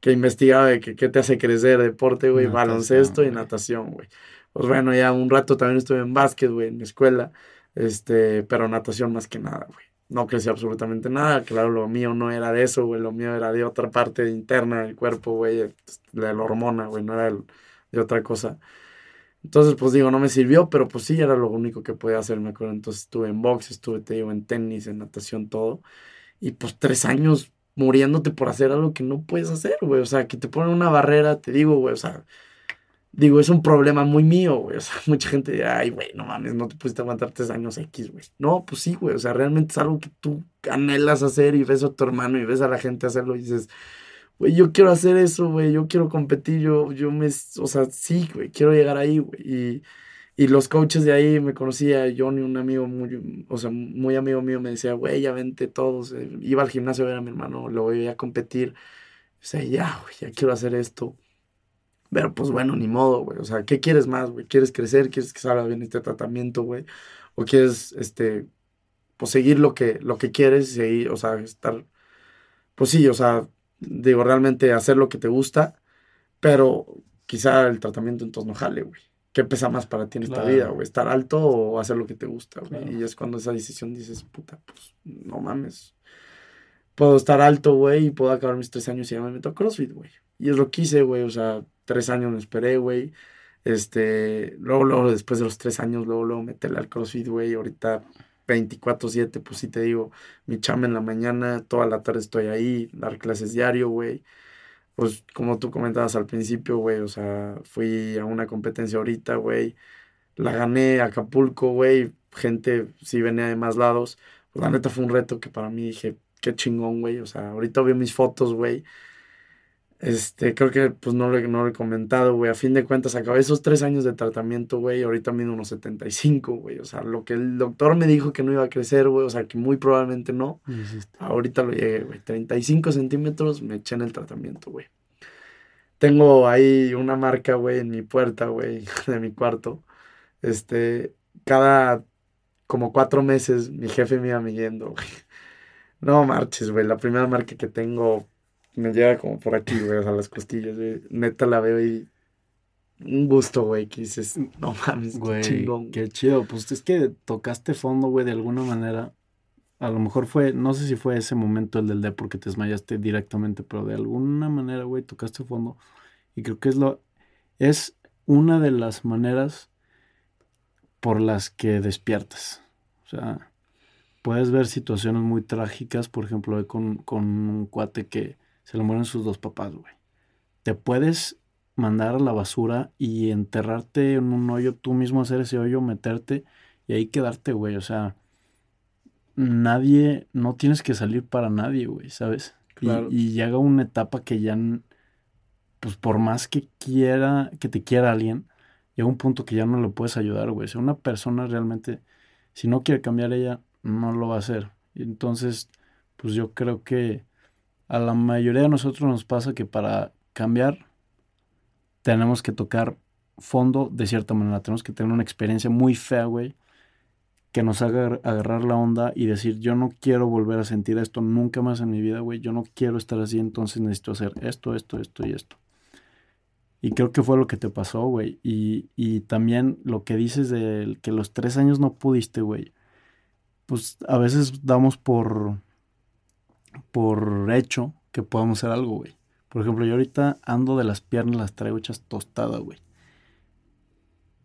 que investigaba de que qué te hace crecer deporte, güey, baloncesto y natación, güey. Pues bueno, ya un rato también estuve en básquet, güey, en mi escuela, este, pero natación más que nada, güey. No crecí absolutamente nada, claro, lo mío no era de eso, güey, lo mío era de otra parte interna del cuerpo, güey, de la hormona, güey, no era de otra cosa. Entonces, pues digo, no me sirvió, pero pues sí, era lo único que podía hacer, me acuerdo. Entonces estuve en box, estuve, te digo, en tenis, en natación, todo. Y pues tres años muriéndote por hacer algo que no puedes hacer, güey. O sea, que te ponen una barrera, te digo, güey, o sea, digo, es un problema muy mío, güey. O sea, mucha gente dirá, ay, güey, no mames, no te pudiste aguantar tres años X, güey. No, pues sí, güey. O sea, realmente es algo que tú anhelas hacer y ves a tu hermano y ves a la gente hacerlo y dices, güey, yo quiero hacer eso, güey, yo quiero competir, yo, yo me, o sea, sí, güey, quiero llegar ahí, güey. Y, y los coaches de ahí me conocía, Johnny, un amigo muy, o sea, muy amigo mío, me decía, güey, ya vente todos. Eh, iba al gimnasio a ver a mi hermano, lo voy a competir. O sea, ya, güey, ya quiero hacer esto. Pero pues bueno, ni modo, güey. O sea, ¿qué quieres más, güey? ¿Quieres crecer? ¿Quieres que salga bien este tratamiento, güey? ¿O quieres, este, pues seguir lo que, lo que quieres y seguir, o sea, estar, pues sí, o sea, digo, realmente hacer lo que te gusta, pero quizá el tratamiento entonces no jale, güey. ¿Qué pesa más para ti en esta vida, güey? ¿Estar alto o hacer lo que te gusta, güey? Y es cuando esa decisión dices, puta, pues no mames. Puedo estar alto, güey, y puedo acabar mis tres años y ya me meto a CrossFit, güey. Y es lo que hice, güey. O sea, tres años me esperé, güey. Este, luego, luego, después de los tres años, luego, luego meterle al CrossFit, güey. Ahorita 24-7, pues sí te digo, mi chamba en la mañana, toda la tarde estoy ahí, dar clases diario, güey. Pues como tú comentabas al principio, güey, o sea, fui a una competencia ahorita, güey, la gané a Acapulco, güey, gente sí venía de más lados, pues la neta fue un reto que para mí dije, qué chingón, güey, o sea, ahorita veo mis fotos, güey, este, creo que pues no lo, no lo he comentado, güey. A fin de cuentas, acabé esos tres años de tratamiento, güey. Ahorita mido unos 75, güey. O sea, lo que el doctor me dijo que no iba a crecer, güey. O sea, que muy probablemente no. Ahorita lo llegué, güey. 35 centímetros me eché en el tratamiento, güey. Tengo ahí una marca, güey, en mi puerta, güey, de mi cuarto. Este, cada como cuatro meses mi jefe me iba midiendo, güey. No marches, güey. La primera marca que tengo me llega como por aquí, güey, o sea, las costillas, güey. Neta la veo y un gusto, güey, que dices, no mames, güey, chingón. Qué chido, pues es que tocaste fondo, güey, de alguna manera. A lo mejor fue, no sé si fue ese momento el del D porque te desmayaste directamente, pero de alguna manera, güey, tocaste fondo. Y creo que es lo, es una de las maneras por las que despiertas. O sea, puedes ver situaciones muy trágicas, por ejemplo, con, con un cuate que se le mueren sus dos papás, güey. Te puedes mandar a la basura y enterrarte en un hoyo, tú mismo hacer ese hoyo, meterte y ahí quedarte, güey. O sea, nadie, no tienes que salir para nadie, güey, ¿sabes? Claro. Y, llega una etapa que ya, pues por más que quiera, que te quiera alguien, llega un punto que ya no le puedes ayudar, güey. O sea, una persona realmente, si no quiere cambiar ella, no lo va a hacer. Entonces, pues yo creo que a la mayoría de nosotros nos pasa que para cambiar tenemos que tocar fondo de cierta manera. Tenemos que tener una experiencia muy fea, güey, que nos haga agarrar la onda y decir, yo no quiero volver a sentir esto nunca más en mi vida, güey. Yo no quiero estar así, entonces necesito hacer esto, esto, esto y esto. Y creo que fue lo que te pasó, güey. Y, y también lo que dices de que los tres años no pudiste, güey. Pues a veces damos por por hecho que podamos hacer algo, güey. Por ejemplo, yo ahorita ando de las piernas, las traigo hechas tostadas, güey.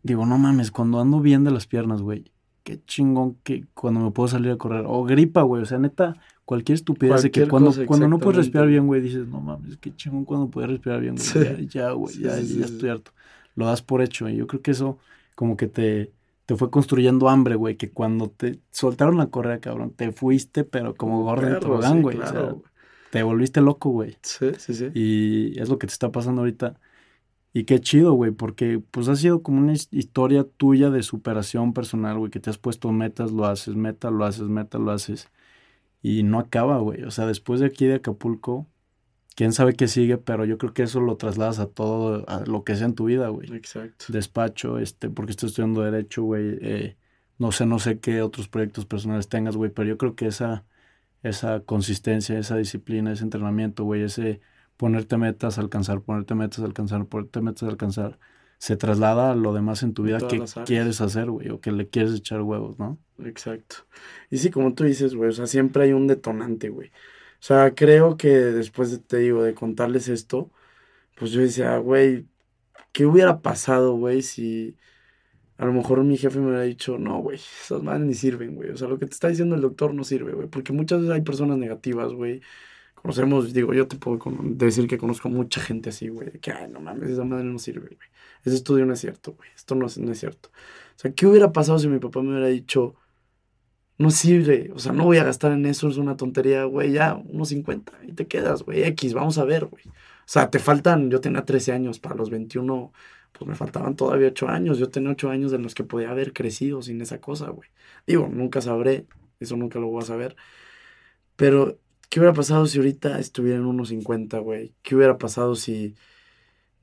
Digo, no mames, cuando ando bien de las piernas, güey, qué chingón que cuando me puedo salir a correr. O gripa, güey, o sea, neta, cualquier estupidez de que cuando, cuando no puedes respirar bien, güey, dices, no mames, qué chingón cuando puedes respirar bien, güey. Ya, güey, ya, ya, estoy harto. Lo das por hecho, y yo creo que eso como que te, te fue construyendo hambre, güey, que cuando te soltaron la correa, cabrón, te fuiste, pero como gordo en tobogán, güey. te volviste loco, güey. Sí, sí, sí. Y es lo que te está pasando ahorita. Y qué chido, güey, porque pues ha sido como una historia tuya de superación personal, güey, que te has puesto metas, lo haces, meta, lo haces, meta, lo haces. Y no acaba, güey. O sea, después de aquí de Acapulco, quién sabe qué sigue, pero yo creo que eso lo trasladas a todo, a lo que sea en tu vida, güey. Exacto. Despacho, este, porque estoy estudiando Derecho, güey. Eh, no sé, no sé qué otros proyectos personales tengas, güey, pero yo creo que esa, esa consistencia, esa disciplina, ese entrenamiento, güey, ese ponerte metas, alcanzar, ponerte metas, alcanzar, ponerte metas, alcanzar, se traslada a lo demás en tu vida que quieres hacer, güey, o que le quieres echar huevos, ¿no? Exacto. Y sí, como tú dices, güey, o sea, siempre hay un detonante, güey. O sea, creo que después de, te digo, de contarles esto, pues yo decía, güey, ¿qué hubiera pasado, güey, si a lo mejor mi jefe me hubiera dicho, no, güey, esas madres ni sirven, güey. O sea, lo que te está diciendo el doctor no sirve, güey. Porque muchas veces hay personas negativas, güey. Conocemos, digo, yo te puedo decir que conozco mucha gente así, güey. Que, ay, no mames, esa madre no sirve, güey. Ese estudio no es cierto, güey. Esto no es, no es cierto. O sea, ¿qué hubiera pasado si mi papá me hubiera dicho, no sirve, o sea, no voy a gastar en eso, es una tontería, güey, ya, unos 50 y te quedas, güey, X, vamos a ver, güey. O sea, te faltan, yo tenía 13 años, para los 21 pues me faltaban todavía ocho años. Yo tenía ocho años en los que podía haber crecido sin esa cosa, güey. Digo, nunca sabré, eso nunca lo voy a saber. Pero, ¿qué hubiera pasado si ahorita estuviera en unos 50, güey? ¿Qué hubiera pasado si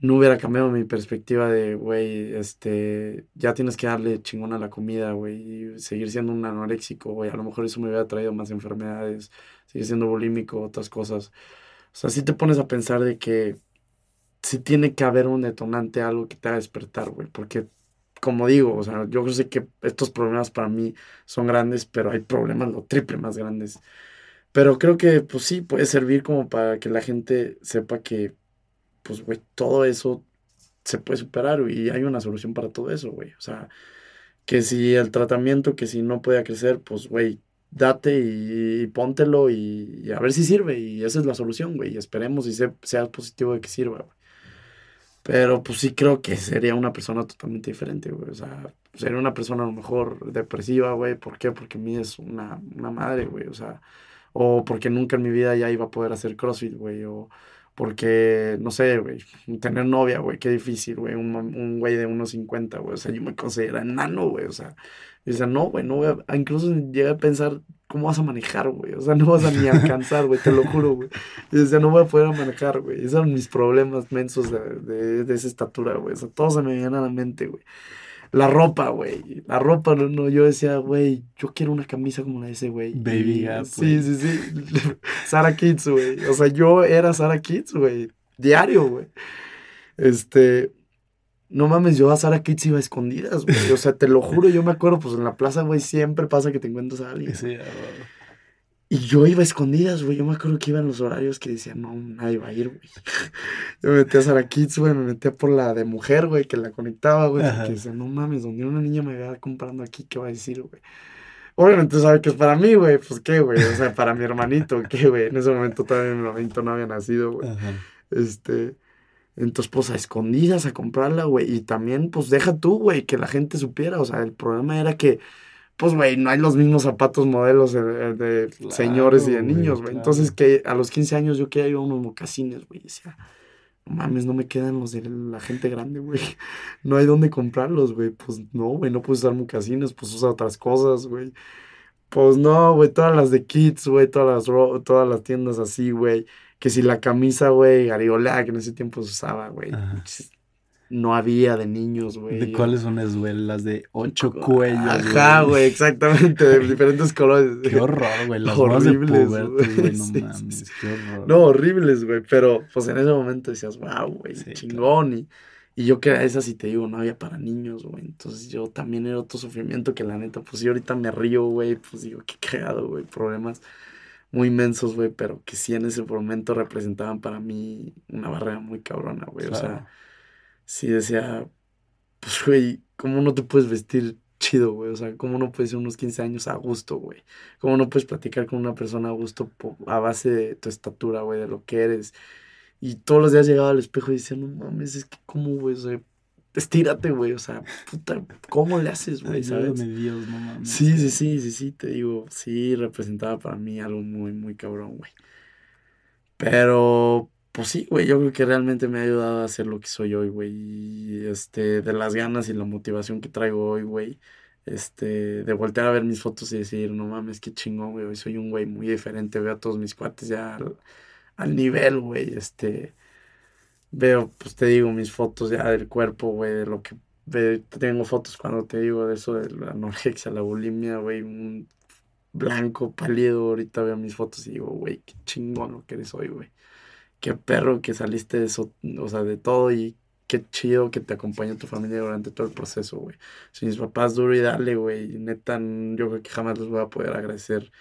no hubiera cambiado mi perspectiva de, güey, este, ya tienes que darle chingón a la comida, güey, y seguir siendo un anoréxico, güey? A lo mejor eso me hubiera traído más enfermedades, seguir siendo bulímico, otras cosas. O sea, si te pones a pensar de que sí tiene que haber un detonante, algo que te haga despertar, güey. Porque, como digo, o sea, yo sé que estos problemas para mí son grandes, pero hay problemas lo triple más grandes. Pero creo que, pues sí, puede servir como para que la gente sepa que, pues, güey, todo eso se puede superar y hay una solución para todo eso, güey. O sea, que si el tratamiento, que si no puede crecer, pues, güey, date y, póntelo y, a ver si sirve. Y esa es la solución, güey. Y esperemos y sea positivo de que sirva, güey. Pero pues sí creo que sería una persona totalmente diferente, güey. O sea, sería una persona a lo mejor depresiva, güey. ¿Por qué? Porque a mí es una, una madre, güey. O sea, o porque nunca en mi vida ya iba a poder hacer CrossFit, güey. O porque, no sé, güey, tener novia, güey, qué difícil, güey. Un, un güey de unos 50, güey. O sea, yo me considero enano, güey. O sea, y no, güey, no voy a... Incluso llegué a pensar, ¿cómo vas a manejar, güey? O sea, no vas a ni alcanzar, güey, te lo juro, güey. Y decía, no voy a poder manejar, güey. Esos eran mis problemas mensos de, de, esa estatura, güey. O sea, todo se me viene a la mente, güey. La ropa, güey. La ropa, no, no, yo decía, güey, yo quiero una camisa como la de ese, güey. Baby Gap, Sí, sí, sí. Sara Kids, güey. O sea, yo era Sara Kids, güey. Diario, güey. Este, no mames, yo a Sara Kids iba a escondidas, güey. O sea, te lo juro, yo me acuerdo, pues en la plaza, güey, siempre pasa que te encuentras a alguien. Sí, y yo iba a escondidas, güey. Yo me acuerdo que iba en los horarios que decía, no, nadie va a ir, güey. Yo me metía a Sara Kids, güey. Me metía por la de mujer, güey, que la conectaba, güey. Que decía, no mames, donde una niña me vea comprando aquí, ¿qué va a decir, güey? Obviamente sabe que es para mí, güey. Pues qué, güey. O sea, para mi hermanito, ¿qué, güey? En ese momento todavía mi hermanito no había nacido, güey. Este. Entonces, pues a escondidas a comprarla, güey. Y también, pues deja tú, güey, que la gente supiera. O sea, el problema era que, pues, güey, no hay los mismos zapatos modelos de, señores y de niños, güey. Entonces, que a los 15 años yo quería ir a unos mocasines, güey. Decía, no mames, no me quedan los de la gente grande, güey. No hay dónde comprarlos, güey. Pues no, güey, no puedes usar mocasines, pues usa otras cosas, güey. Pues no, güey, todas las de kids, güey, todas las, todas las tiendas así, güey que si la camisa, güey, garigolea, que en ese tiempo se usaba, güey. No había de niños, güey. ¿De cuáles son esas, güey? Las de ocho cuellos. Ajá, güey, exactamente, de diferentes colores. Qué horror, güey. Las horribles, güey. No mames, qué horror. No, horribles, güey. Pero, pues en ese momento decías, wow, güey, chingón. Y, y yo que era esa, si te digo, no había para niños, güey. Entonces yo también era otro sufrimiento que la neta, pues yo ahorita me río, güey. Pues digo, qué cagado, güey. Problemas muy inmensos, güey, pero que sí en ese momento representaban para mí una barrera muy cabrona, güey. O sea, sí decía, pues, güey, ¿cómo no te puedes vestir chido, güey? O sea, ¿cómo no puedes ir unos 15 años a gusto, güey? ¿Cómo no puedes platicar con una persona a gusto a base de tu estatura, güey, de lo que eres? Y todos los días llegaba al espejo y decía, no mames, es que cómo, güey, o sea, estírate, güey, o sea, puta, ¿cómo le haces, güey? ¿sabes? Dios, no mames. Sí, sí, sí, sí, sí, te digo, sí representaba para mí algo muy, muy cabrón, güey. Pero, pues sí, güey, yo creo que realmente me ha ayudado a hacer lo que soy hoy, güey. Y, este, de las ganas y la motivación que traigo hoy, güey. Este, de voltear a ver mis fotos y decir, no mames, qué chingón, güey, soy un güey muy diferente, veo a todos mis cuates ya al nivel, güey, este, veo, pues te digo, mis fotos ya del cuerpo, güey, de lo que tengo fotos cuando te digo de eso de la anorexia, la bulimia, güey, un blanco, pálido, ahorita veo mis fotos y digo, güey, qué chingón lo que eres hoy, güey. Qué perro que saliste de eso, o sea, de todo y qué chido que te acompañó tu familia durante todo el proceso, güey. Si mis papás duro y dale, güey, neta, yo creo que jamás les voy a poder agradecer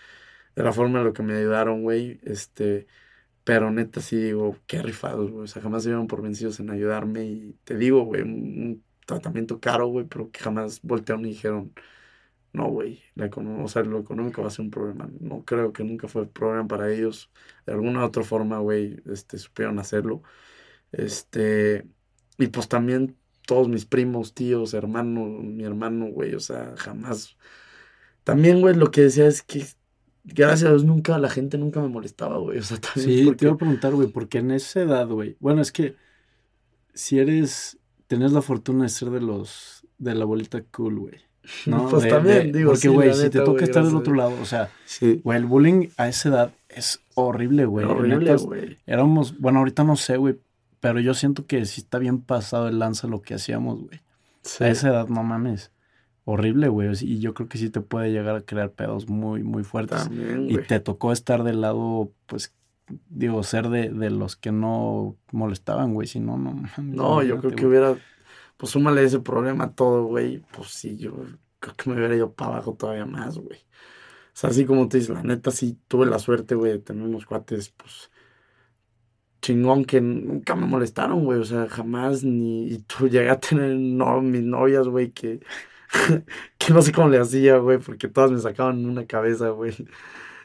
de la forma en lo que me ayudaron, güey, este, pero neta sí digo, qué rifados, güey, o sea, jamás se dieron por vencidos en ayudarme y te digo, güey, un tratamiento caro, güey, pero que jamás voltearon y dijeron, no, güey, o sea, lo económico va a ser un problema. No creo que nunca fue problema para ellos. De alguna otra forma, güey, este, supieron hacerlo. Este, y pues también todos mis primos, tíos, hermanos, mi hermano, güey, o sea, jamás. También, güey, lo que decía es que gracias a Dios nunca, la gente nunca me molestaba, güey. O sea, también. Sí, te iba a preguntar, güey, porque en esa edad, güey. Bueno, es que si eres. Tenés la fortuna de ser de los. de la bolita cool, güey. No, pues también, digo, Porque, güey, si te toca estar del otro lado, o sea, güey, el bullying a esa edad es horrible, güey. Horrible, güey. Éramos, bueno, ahorita no sé, güey, pero yo siento que sí está bien pasado el lanza lo que hacíamos, güey. A esa edad, no mames. Horrible, güey. Y yo creo que sí te puede llegar a crear pedos muy, muy fuertes. También, y te tocó estar del lado, pues, digo, ser de, de los que no molestaban, güey. Si no, no mames. No, yo creo que hubiera pues súmale ese problema a todo, güey, pues sí, yo creo que me hubiera ido para abajo todavía más, güey. O sea, así como te dices, la neta sí tuve la suerte, güey, de tener unos cuates, pues, chingón que nunca me molestaron, güey, o sea, jamás ni, y tú llegué a tener mis novias, güey, que, que no sé cómo le hacía, güey, porque todas me sacaban una cabeza, güey.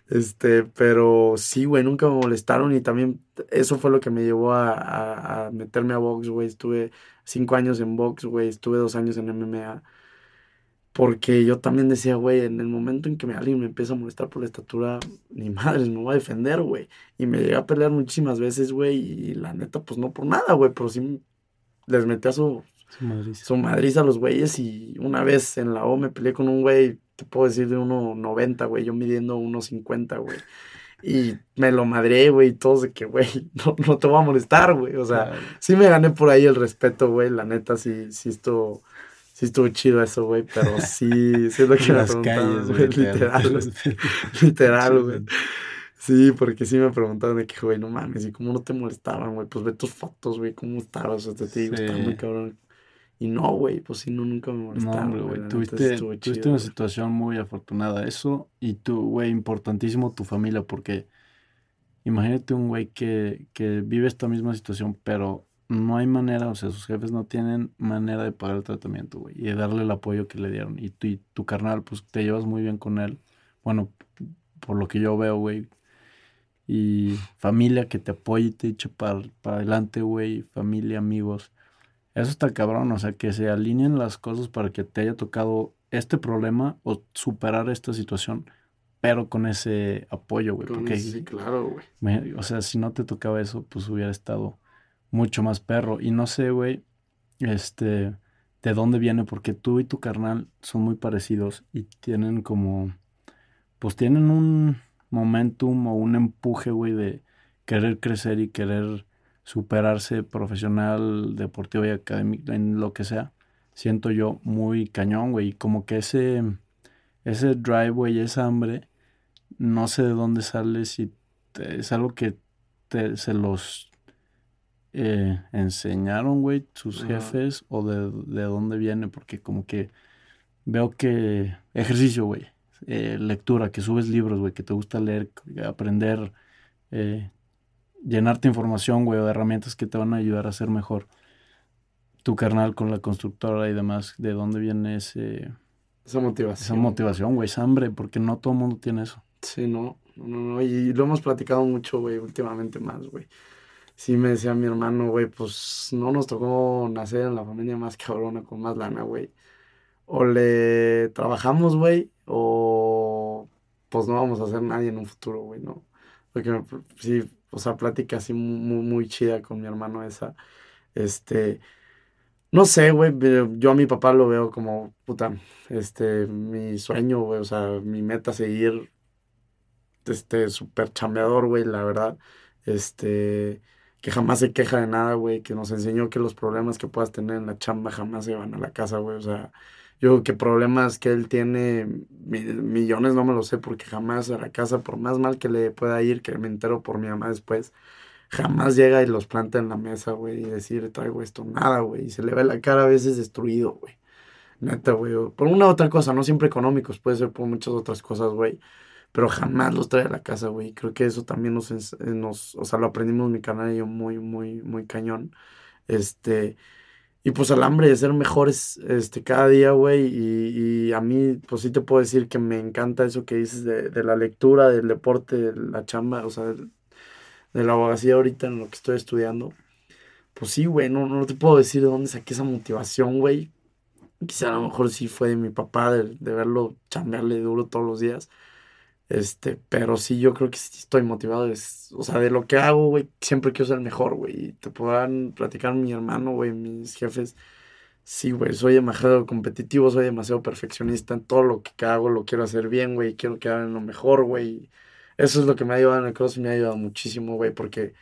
Este, pero sí, güey, nunca me molestaron y también eso fue lo que me llevó a, a meterme a box, güey. Estuve cinco años en box, güey, estuve dos años en MMA. Porque yo también decía, güey, en el momento en que alguien me empieza a molestar por la estatura, ni madre, me voy a defender, güey. Y me llegué a pelear muchísimas veces, güey, y la neta, pues no por nada, güey, pero sí les metí a su, su, madriz. a los güeyes. Y una vez en la O me peleé con un güey, te puedo decir, de 1.90, güey, yo midiendo 1.50, güey. Y me lo madré, güey, y todos de que, güey, no, no, te voy a molestar, güey. O sea, sí me gané por ahí el respeto, güey. La neta, sí, sí estuvo, sí estuvo chido eso, güey. Pero sí, sí es lo que me preguntaban, güey. Literal, literal, güey. Sí, porque sí me preguntaban de que, güey, no mames, ¿y cómo no te molestaban, güey? Pues ve tus fotos, güey, cómo estabas. O sea, te digo, está muy cabrón. Y no, güey, pues sí, no, nunca me molestaron. No, güey, tuviste, tuviste una situación muy afortunada. Eso, y tú, güey, importantísimo tu familia, porque imagínate un güey que, que vive esta misma situación, pero no hay manera, o sea, sus jefes no tienen manera de pagar el tratamiento, güey, y de darle el apoyo que le dieron. Y tú y tu carnal, pues te llevas muy bien con él. Bueno, por lo que yo veo, güey. Y familia que te apoye y te eche para, para adelante, güey. Familia, amigos eso está cabrón, o sea, que se alineen las cosas para que te haya tocado este problema o superar esta situación, pero con ese apoyo, güey. Porque, sí, claro, güey. O sea, si no te tocaba eso, pues hubiera estado mucho más perro. Y no sé, güey, este, de dónde viene, porque tú y tu carnal son muy parecidos y tienen como, pues tienen un momentum o un empuje, güey, de querer crecer y querer superarse profesional, deportivo y académico, en lo que sea, siento yo muy cañón, güey. Como que ese, ese drive, güey, esa hambre, no sé de dónde sale, si es algo que te, se los eh, enseñaron, güey, sus jefes, o de, de, dónde viene, porque como que veo que ejercicio, güey, eh, lectura, que subes libros, güey, que te gusta leer, aprender, eh, llenarte información, güey, o de herramientas que te van a ayudar a ser mejor. Tu carnal con la constructora y demás, ¿de dónde viene ese... Esa motivación. Esa motivación, güey, esa hambre, porque no todo el mundo tiene eso. Sí, no, no, no, y lo hemos platicado mucho, güey, últimamente más, güey. Sí me decía mi hermano, güey, pues no nos tocó nacer en la familia más cabrona, con más lana, güey. O le trabajamos, güey, o pues no vamos a ser nadie en un futuro, güey, ¿no? Porque sí, o sea, plática así muy, muy chida con mi hermano esa. Este, no sé, güey, yo a mi papá lo veo como, puta, este, mi sueño, güey, o sea, mi meta seguir, este, súper chambeador, güey, la verdad. este, que jamás se queja de nada, güey, que nos enseñó que los problemas que puedas tener en la chamba jamás se van a la casa, güey, o sea, yo creo que problemas que él tiene, millones no me lo sé, porque jamás a la casa, por más mal que le pueda ir, que me entero por mi mamá después, jamás llega y los planta en la mesa, güey, y decir, traigo esto, nada, güey, y se le ve la cara a veces destruido, güey. Neta, güey, por una u otra cosa, no siempre económicos, puede ser por muchas otras cosas, güey, pero jamás los trae a la casa, güey. Creo que eso también nos, nos, o sea, lo aprendimos en mi canal y yo muy, muy, muy cañón. Este, y pues el hambre de ser mejores este, cada día, güey. Y, y, a mí, pues sí te puedo decir que me encanta eso que dices de, de la lectura, del deporte, de la chamba, o sea, de, la abogacía ahorita en lo que estoy estudiando. Pues sí, güey, no, no te puedo decir de dónde saqué esa motivación, güey. Quizá a lo mejor sí fue de mi papá, de, de verlo chambearle duro todos los días. Este, pero sí, yo creo que estoy motivado. Es, o sea, de lo que hago, güey, siempre quiero ser el mejor, güey. Te podrán platicar mi hermano, güey, mis jefes. Sí, güey, soy demasiado competitivo, soy demasiado perfeccionista en todo lo que hago, lo quiero hacer bien, güey, quiero quedar en lo mejor, güey. Eso es lo que me ha ayudado en el cross me ha ayudado muchísimo, güey, porque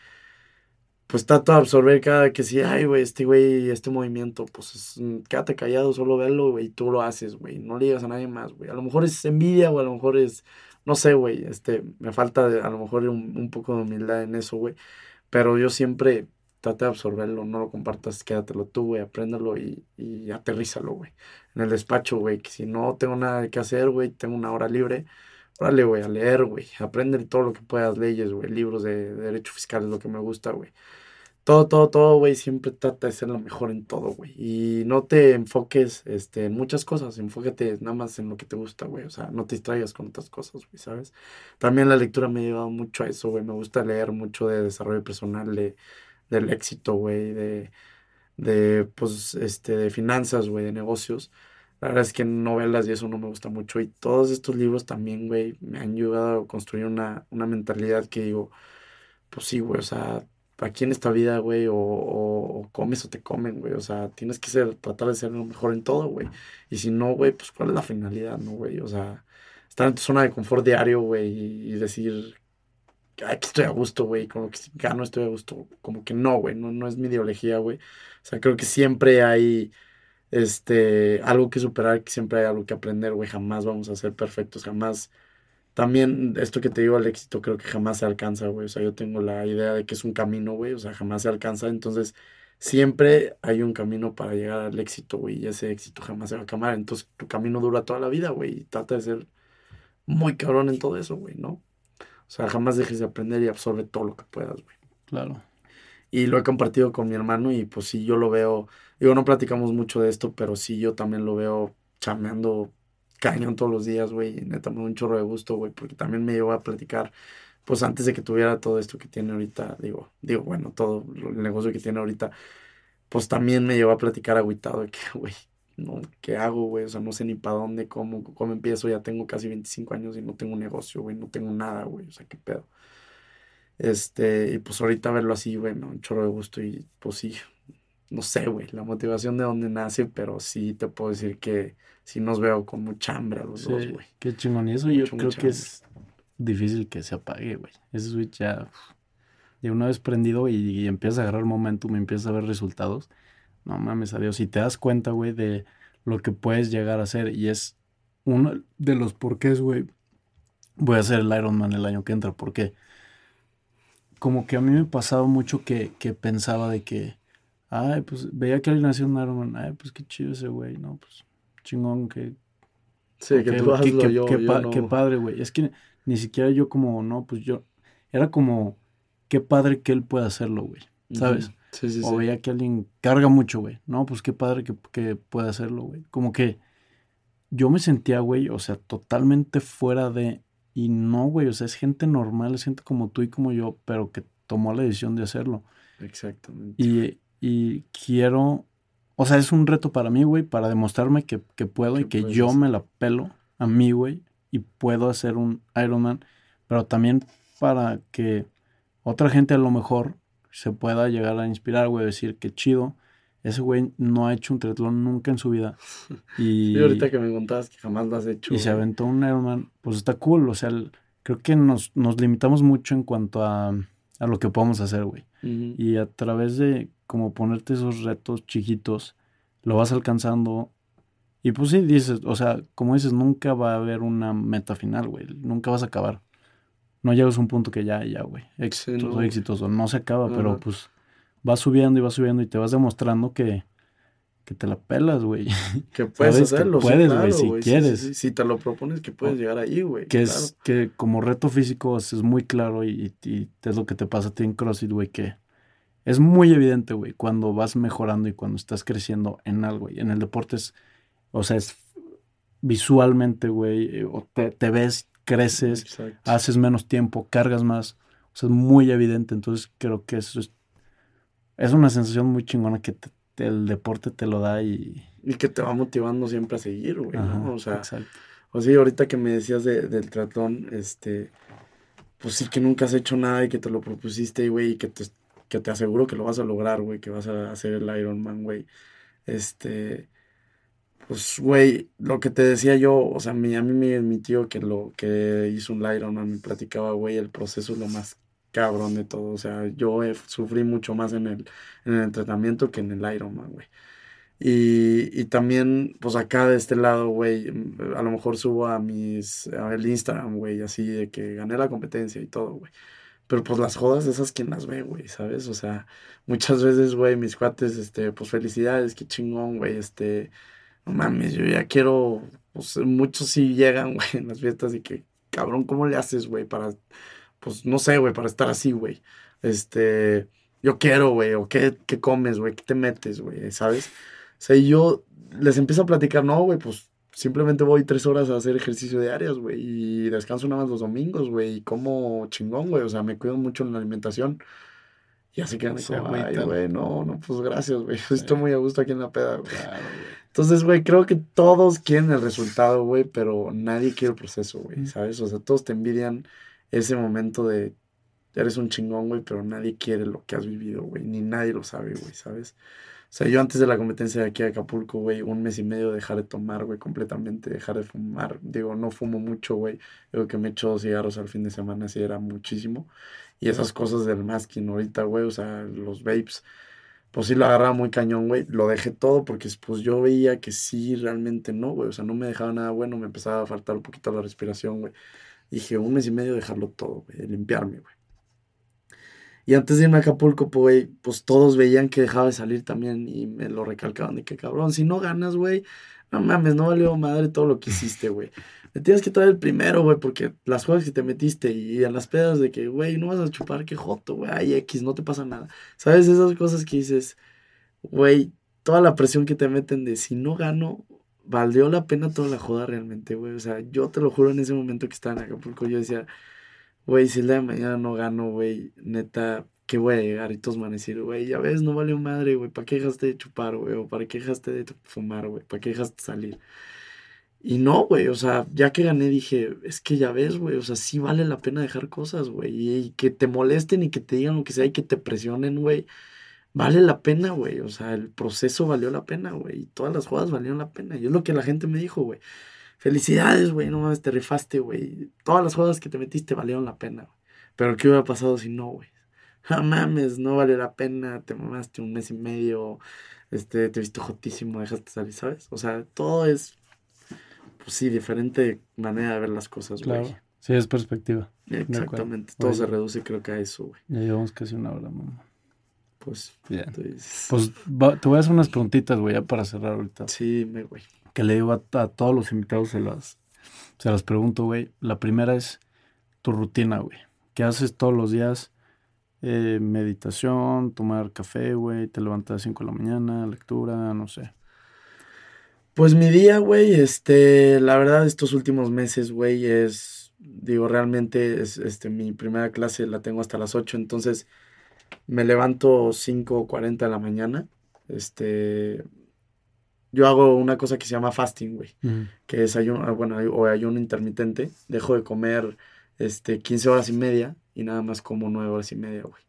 pues trato de absorber cada que sí, ay, güey, este güey, este movimiento, pues es, mm, quédate callado, solo verlo, güey, y tú lo haces, güey, no le digas a nadie más, güey. A lo mejor es envidia, o a lo mejor es no sé, güey, este, me falta a lo mejor un, poco de humildad en eso, güey. Pero yo siempre trate de absorberlo, no lo compartas, quédatelo tú, güey, apréndalo y, y aterrízalo, güey. En el despacho, güey, que si no tengo nada que hacer, güey, tengo una hora libre, órale, güey, a leer, güey. Aprende todo lo que puedas, leyes, güey, libros de, de derecho fiscal es lo que me gusta, güey todo, todo, todo, güey, siempre trata de ser lo mejor en todo, güey. Y no te enfoques este, en muchas cosas, enfócate nada más en lo que te gusta, güey. O sea, no te distraigas con otras cosas, güey, ¿sabes? También la lectura me ha llevado mucho a eso, güey. Me gusta leer mucho de desarrollo personal, de, del éxito, güey, de, de, pues, este, de finanzas, güey, de negocios. La verdad es que novelas y eso no me gusta mucho. Y todos estos libros también, güey, me han ayudado a construir una, una mentalidad que digo, pues sí, güey, o sea aquí en esta vida, güey, o, comes o te comen, güey. O sea, tienes que ser, tratar de ser lo mejor en todo, güey. Y si no, güey, pues cuál es la finalidad, ¿no, güey? O sea, estar en tu zona de confort diario, güey, y, decir, aquí estoy a gusto, güey, con lo que gano estoy a gusto. Como que no, güey, no, no es mi ideología, güey. O sea, creo que siempre hay este algo que superar, que siempre hay algo que aprender, güey. Jamás vamos a ser perfectos, jamás también esto que te digo, el éxito creo que jamás se alcanza, güey. O sea, yo tengo la idea de que es un camino, güey. O sea, jamás se alcanza. Entonces, siempre hay un camino para llegar al éxito, güey. Y ese éxito jamás se va a acabar. Entonces, tu camino dura toda la vida, güey. Y trata de ser muy cabrón en todo eso, güey, ¿no? O sea, jamás dejes de aprender y absorbe todo lo que puedas, güey. Claro. Y lo he compartido con mi hermano y pues sí, yo lo veo. Digo, no platicamos mucho de esto, pero sí, yo también lo veo chameando cañón todos los días, güey. Neta, me da un chorro de gusto, güey, porque también me llevó a platicar, pues antes de que tuviera todo esto que tiene ahorita, digo, digo, bueno, todo el negocio que tiene ahorita, pues también me llevó a platicar agüitado de que, güey, no, ¿qué hago, güey? O sea, no sé ni para dónde, cómo, cómo empiezo. Ya tengo casi 25 años y no tengo negocio, güey, no tengo nada, güey, o sea, qué pedo. Este, y pues ahorita verlo así, güey, me da un chorro de gusto y pues sí, no sé, güey, la motivación de dónde nace, pero sí te puedo decir que sí nos veo con mucha hambre a los dos, güey. Qué chingón. Y eso yo creo que es difícil que se apague, güey. Ese switch ya, de una vez prendido y, y empiezas a agarrar momentum, empiezas a ver resultados. No mames, adiós. Si te das cuenta, güey, de lo que puedes llegar a hacer y es uno de los porqués, güey. Voy a hacer el Ironman el año que entra. porque Como que a mí me pasaba mucho que, que pensaba de que, ay, pues veía que alguien hacía un Ironman, ay, pues qué chido ese güey, no, pues chingón que... Sí, que, tú hazlo, que, yo, qué padre, güey. Es que ni siquiera yo como, no, pues yo... Era como, qué padre que él pueda hacerlo, güey. ¿Sabes? Sí, sí, o veía que alguien carga mucho, güey. No, pues qué padre que, que pueda hacerlo, güey. Como que yo me sentía, güey, o sea, totalmente fuera de... Y no, güey, o sea, es gente normal, es gente como tú y como yo, pero que tomó la decisión de hacerlo. Exactamente. Y, y quiero o sea, es un reto para mí, güey, para demostrarme que, puedo y que yo me la pelo a mí, güey, y puedo hacer un Ironman, pero también para que otra gente a lo mejor se pueda llegar a inspirar, güey, decir que chido. Ese güey no ha hecho un triatlón nunca en su vida. Y ahorita que me contabas que jamás lo has hecho. Y se aventó un Ironman, pues está cool. O sea, creo que nos, nos limitamos mucho en cuanto a a lo que podemos hacer, güey. Y a través de como ponerte esos retos chiquitos, lo vas alcanzando. Y pues sí, dices, o sea, como dices, nunca va a haber una meta final, güey. Nunca vas a acabar. No llegas a un punto que ya, ya, güey. Exitoso, no. exitoso. No se acaba, pero pues vas subiendo y vas subiendo y te vas demostrando que, que te la pelas, güey. Que puedes hacerlo. puedes, güey, si quieres. si te lo propones, que puedes llegar ahí, güey. Que es que como reto físico es muy claro y, y, es lo que te pasa a ti en CrossFit, güey, que es muy evidente, güey, cuando vas mejorando y cuando estás creciendo en algo, güey. En el deporte es, o sea, es visualmente, güey, eh, o te, te ves, creces, haces menos tiempo, cargas más. O sea, es muy evidente. Entonces creo que eso es, es una sensación muy chingona que te, el deporte te lo da y... Y que te va motivando siempre a seguir, güey, ¿no? O sea, o sea, ahorita que me decías del tratón, este, pues sí que nunca has hecho nada y que te lo propusiste, güey, y que te, que te aseguro que lo vas a lograr, güey, que vas a hacer el Ironman, güey. Este, pues, güey, lo que te decía yo, o sea, mi, a mí mi, mi tío que lo que hizo un Ironman me platicaba, güey, el proceso es lo más cabrón de todo. O sea, yo sufrí mucho más en el, en el entrenamiento que en el Ironman, güey. Y, y, también, pues acá de este lado, güey, a lo mejor subo a mis, a el Instagram, güey, así de que gané la competencia y todo, güey. Pero pues las jodas, esas quien las ve, güey, ¿sabes? O sea, muchas veces, güey, mis cuates, este, pues felicidades, qué chingón, güey, este, no mames, yo ya quiero, pues muchos sí llegan, güey, en las fiestas y que, cabrón, ¿cómo le haces, güey, para pues no sé, güey, para estar así, güey. Este, yo quiero, güey, o qué, qué comes, güey, qué te metes, güey, ¿sabes? O sea, y yo les empiezo a platicar, no, güey, pues simplemente voy tres horas a hacer ejercicio diarias, güey, y descanso nada más los domingos, güey, y como chingón, güey, o sea, me cuido mucho en la alimentación. Y así que ay, güey, no, no, pues gracias, güey. Estoy muy a gusto aquí en la peda, güey. Entonces, güey, creo que todos quieren el resultado, güey, pero nadie quiere el proceso, güey, ¿sabes? O sea, todos te envidian ese momento de eres un chingón, güey, pero nadie quiere lo que has vivido, güey, ni nadie lo sabe, güey, ¿sabes? O sea, yo antes de la competencia de aquí a Acapulco, güey, un mes y medio dejar de tomar, güey, completamente, dejar de fumar. Digo, no fumo mucho, güey. Digo que me echo dos cigarros al fin de semana, sí era muchísimo. Y esas cosas del masking ahorita, güey, o sea, los vapes, pues sí lo agarraba muy cañón, güey. Lo dejé todo porque pues yo veía que sí, realmente no, güey. O sea, no me dejaba nada bueno, me empezaba a faltar un poquito la respiración, güey. Dije, un mes y medio dejarlo todo, güey, limpiarme, güey. Y antes de irme a Acapulco, pues, pues todos veían que dejaba de salir también y me lo recalcaban de que cabrón, si no ganas, güey, no mames, no valió madre todo lo que hiciste, güey. Me tienes que traer el primero, güey, porque las juegas que te metiste y en las pedas de que, güey, no vas a chupar, qué joto, güey, ay, X, no te pasa nada. ¿Sabes? Esas cosas que dices, güey, toda la presión que te meten de si no gano, valió la pena toda la joda realmente, güey. O sea, yo te lo juro en ese momento que estaba en Acapulco, yo decía, güey, si el día de mañana no gano, güey, neta, ¿qué voy a llegar? Y todos van a decir, güey, ya ves, no valió madre, güey, ¿para qué dejaste de chupar, güey? ¿O para qué dejaste de fumar, güey? ¿Para qué dejaste de salir? Y no, güey, o sea, ya que gané dije, es que ya ves, güey, o sea, sí vale la pena dejar cosas, güey. Y, que te molesten y que te digan lo que sea y que te presionen, güey vale la pena, güey. O sea, el proceso valió la pena, güey. Y todas las jugadas valieron la pena. Y es lo que la gente me dijo, güey. Felicidades, güey. No mames, te rifaste, güey. Todas las jugadas que te metiste valieron la pena, güey. Pero ¿qué hubiera pasado si no, güey? No mames, no vale la pena. Te mamaste un mes y medio. Este, te viste jotísimo, dejaste salir, ¿sabes? O sea, todo es, pues sí, diferente manera de ver las cosas, güey. Claro. Sí, es perspectiva. Exactamente. Todo se reduce, creo que a eso, güey. Ya llevamos casi una hora, mamá. Pues, bien. Pues te voy a hacer unas preguntitas, güey, ya para cerrar ahorita. Sí, me, güey. Que le digo a, todos los invitados, se las, se las pregunto, güey. La primera es tu rutina, güey. ¿Qué haces todos los días? Eh, meditación, tomar café, güey, te levantas a las 5 de la mañana, lectura, no sé. Pues mi día, güey, este, la verdad, estos últimos meses, güey, es, digo, realmente, es, este, mi primera clase la tengo hasta las 8, entonces me levanto 5.40 de la mañana. Este, yo hago una cosa que se llama fasting, güey, que es ayuno, ah, bueno, o ayuno intermitente. Dejo de comer este, 15 horas y media y nada más como 9 horas y media, güey.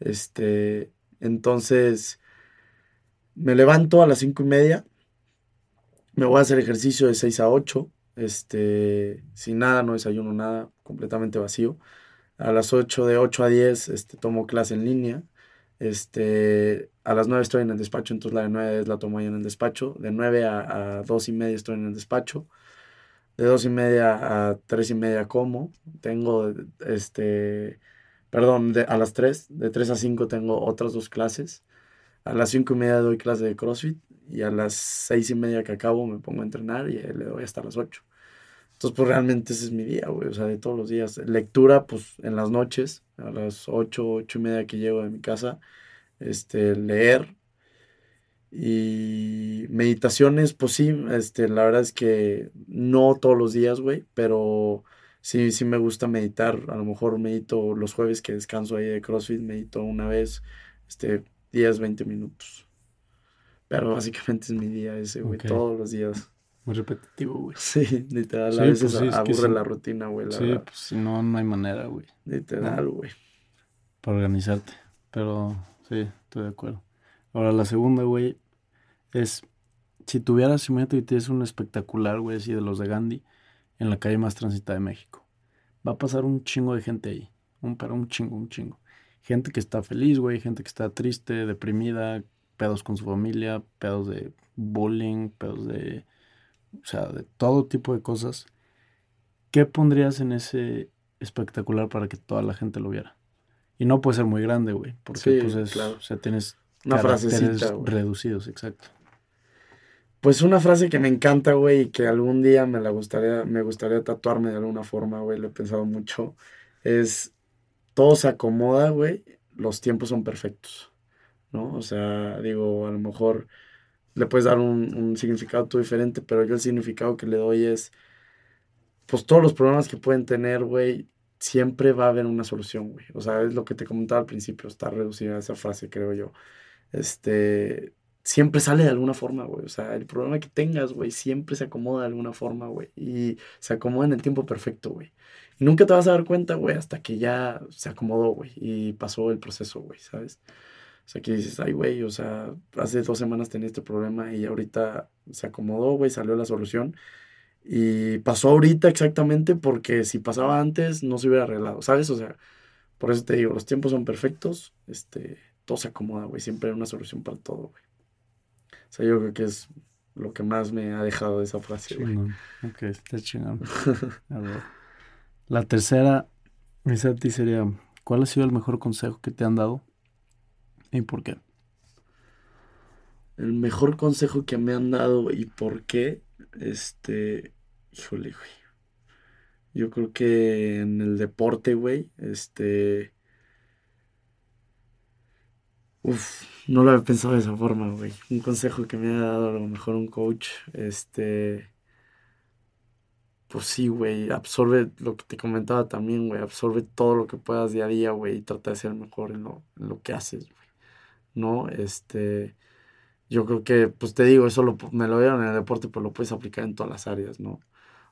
Este, entonces, me levanto a las 5 y media, me voy a hacer ejercicio de 6 a 8, este, sin nada, no desayuno nada, completamente vacío. A las 8, de 8 a 10, este, tomo clase en línea. Este, a las 9 estoy en el despacho, entonces la de 9 la tomo ahí en el despacho. De 9 a, a 2 y media estoy en el despacho. De 2 y media a 3 y media como. Tengo, este, perdón, a las 3. De 3 a 5 tengo otras dos clases. A las 5 y media doy clase de CrossFit. Y a las 6 y media que acabo me pongo a entrenar y le doy hasta las 8. Entonces, pues realmente ese es mi día, güey. O sea, de todos los días. Lectura, pues en las noches, a las 8, 8 y media que llego de mi casa. Este, leer. Y meditaciones, pues sí, este, la verdad es que no todos los días, güey, pero sí, sí me gusta meditar. A lo mejor medito los jueves que descanso ahí de CrossFit, medito una vez, este, 10, 20 minutos. Pero básicamente es mi día ese, güey, todos los días. Muy repetitivo, güey. Sí, literal. a veces pues aburre la rutina, güey. sí, pues si no, no hay manera, güey. Literal, güey. Para organizarte. Pero sí, estoy de acuerdo. Ahora, la segunda, güey, es si tuvieras, imagínate que tienes un espectacular, güey, así de los de Gandhi, en la calle más transitada de México. Va a pasar un chingo de gente ahí. Un, pero un chingo, un chingo. Gente que está feliz, güey, gente que está triste, deprimida, pedos con su familia, pedos de bullying, pedos de o sea, de todo tipo de cosas. ¿Qué pondrías en ese espectacular para que toda la gente lo viera? Y no puede ser muy grande, güey, porque pues es, o sea, tienes una frasecita, reducidos, exacto. Pues una frase que me encanta, güey, y que algún día me la gustaría, me gustaría tatuarme de alguna forma, güey, lo he pensado mucho, es todo se acomoda, güey, los tiempos son perfectos, ¿no? O sea, digo, a lo mejor le puedes dar un, significado tú diferente, pero yo el significado que le doy es, pues todos los problemas que pueden tener, güey, siempre va a haber una solución, güey. O sea, es lo que te comentaba al principio, está reducida esa frase, creo yo. Este, siempre sale de alguna forma, güey. O sea, el problema que tengas, güey, siempre se acomoda de alguna forma, güey. Y se acomoda en el tiempo perfecto, güey. Y nunca te vas a dar cuenta, güey, hasta que ya se acomodó, güey. Y pasó el proceso, güey, ¿sabes? O sea, que dices, ay, güey, o sea, hace dos semanas tenía este problema y ahorita se acomodó, güey, salió la solución. Y pasó ahorita exactamente porque si pasaba antes no se hubiera arreglado, ¿sabes? O sea, por eso te digo, los tiempos son perfectos, este, todo se acomoda, güey, siempre hay una solución para todo, güey. O sea, yo creo que es lo que más me ha dejado de esa frase, güey. Ok, está chingón. la tercera, esa a ti sería, ¿cuál ha sido el mejor consejo que te han dado ¿Y por qué? El mejor consejo que me han dado y por qué, este, híjole, güey. Yo creo que en el deporte, güey, este... Uf, no lo había pensado de esa forma, güey. Un consejo que me ha dado a lo mejor un coach, este... Pues sí, güey, absorbe lo que te comentaba también, güey. Absorbe todo lo que puedas día a día, güey, y trata de ser mejor en lo, en lo que haces, güey. ¿No? Este, yo creo que, pues te digo, eso lo, me lo dieron en el deporte, pero lo puedes aplicar en todas las áreas, ¿no?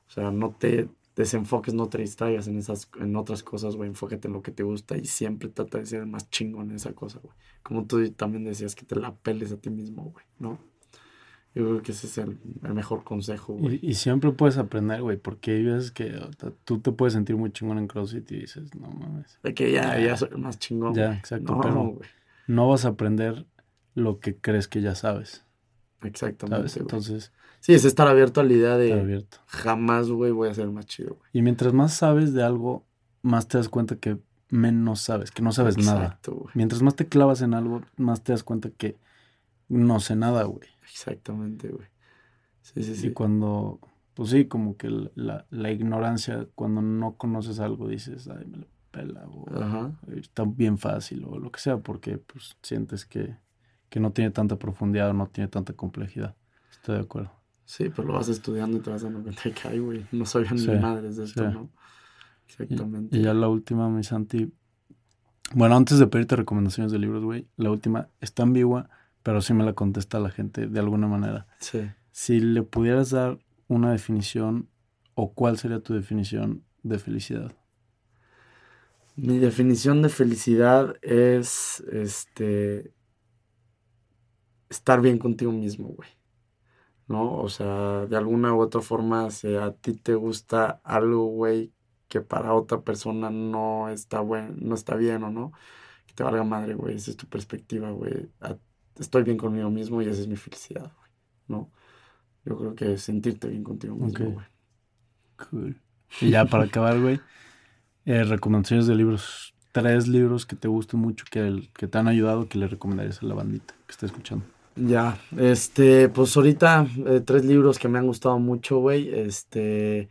O sea, no te desenfoques, no te distraigas en esas, en otras cosas, güey, enfócate en lo que te gusta y siempre trata de ser el más chingón en esa cosa, güey. Como tú también decías, que te la peles a ti mismo, güey, ¿no? Yo creo que ese es el, mejor consejo, güey. Y, siempre puedes aprender, güey, porque hay veces que tú te puedes sentir muy chingón en CrossFit y dices, no mames. De que ya, ya, soy el más chingón. Ya, exacto. güey no vas a aprender lo que crees que ya sabes. Exactamente. Entonces. Sí, es estar abierto a la idea de. Abierto. Jamás, güey, voy a ser más chido, güey. Y mientras más sabes de algo, más te das cuenta que menos sabes, que no sabes Exacto, nada. Mientras más te clavas en algo, más te das cuenta que no sé nada, güey. Exactamente, güey. Sí, sí, sí. Y cuando, pues sí, como que la, la ignorancia, cuando no conoces algo, dices, ay, me lo pela o está bien fácil o lo que sea, porque pues sientes que, no tiene tanta profundidad o no tiene tanta complejidad. Estoy de acuerdo. Sí, pero lo vas estudiando y te vas dando cuenta que, ay, güey, no sabían ni madres de esto, ¿no? Exactamente. Y, ya la última, mi Santi. Bueno, antes de pedirte recomendaciones de libros, güey, la última está ambigua, pero sí me la contesta la gente de alguna manera. Sí. Si le pudieras dar una definición, o cuál sería tu definición de felicidad. Mi definición de felicidad es este estar bien contigo mismo, güey. ¿No? O sea, de alguna u otra forma, si a ti te gusta algo, güey, que para otra persona no está bueno, no está bien o no, que te valga madre, güey, esa es tu perspectiva, güey. Estoy bien conmigo mismo y esa es mi felicidad, güey, ¿no? Yo creo que sentirte bien contigo mismo, güey. Cool. Y ya para acabar, güey, eh, recomendaciones de libros. Tres libros que te gusten mucho, que, que te han ayudado, que le recomendarías a la bandita que está escuchando. Ya, este, pues ahorita eh, tres libros que me han gustado mucho, güey. Este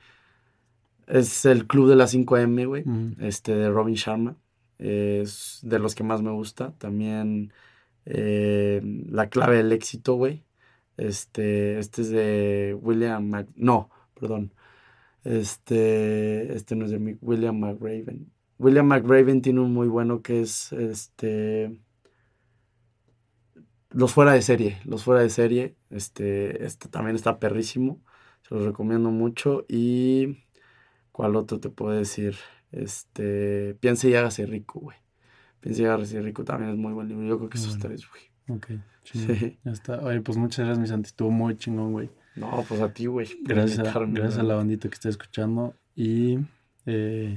es El Club de las 5M, güey. Este, de Robin Sharma. Es de los que más me gusta. También eh, La clave del éxito, güey. Este, este es de William Mac... No, perdón. Este, este no es de William McRaven. William McRaven tiene un muy bueno que es este los fuera de serie, los fuera de serie, este, este también está perrísimo, se los recomiendo mucho y ¿cuál otro te puedo decir? Este, piense y hágase rico, güey. Piense y hágase rico también es muy buen libro, yo creo que esos tres, güey. Ok, sí. Ya está. Oye, pues muchas gracias, mi Santi, estuvo muy chingón, güey. No, pues a ti, güey. Gracias, a, gracias a la bandita que está escuchando y eh,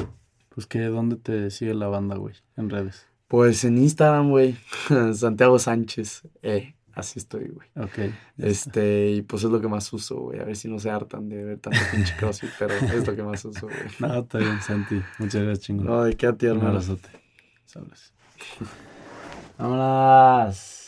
pues que dónde te sigue la banda, güey, en redes. Pues en Instagram, güey, Santiago Sánchez, eh, así estoy, güey. Ok. Este, y pues es lo que más uso, güey. A ver si no se hartan de ver tanto pinche crossfit, pero es lo que más uso, güey. No, está bien, Santi. Muchas gracias, chingón. No, de qué a ti, hermano. Un abrazote. Sabes. Vámonos.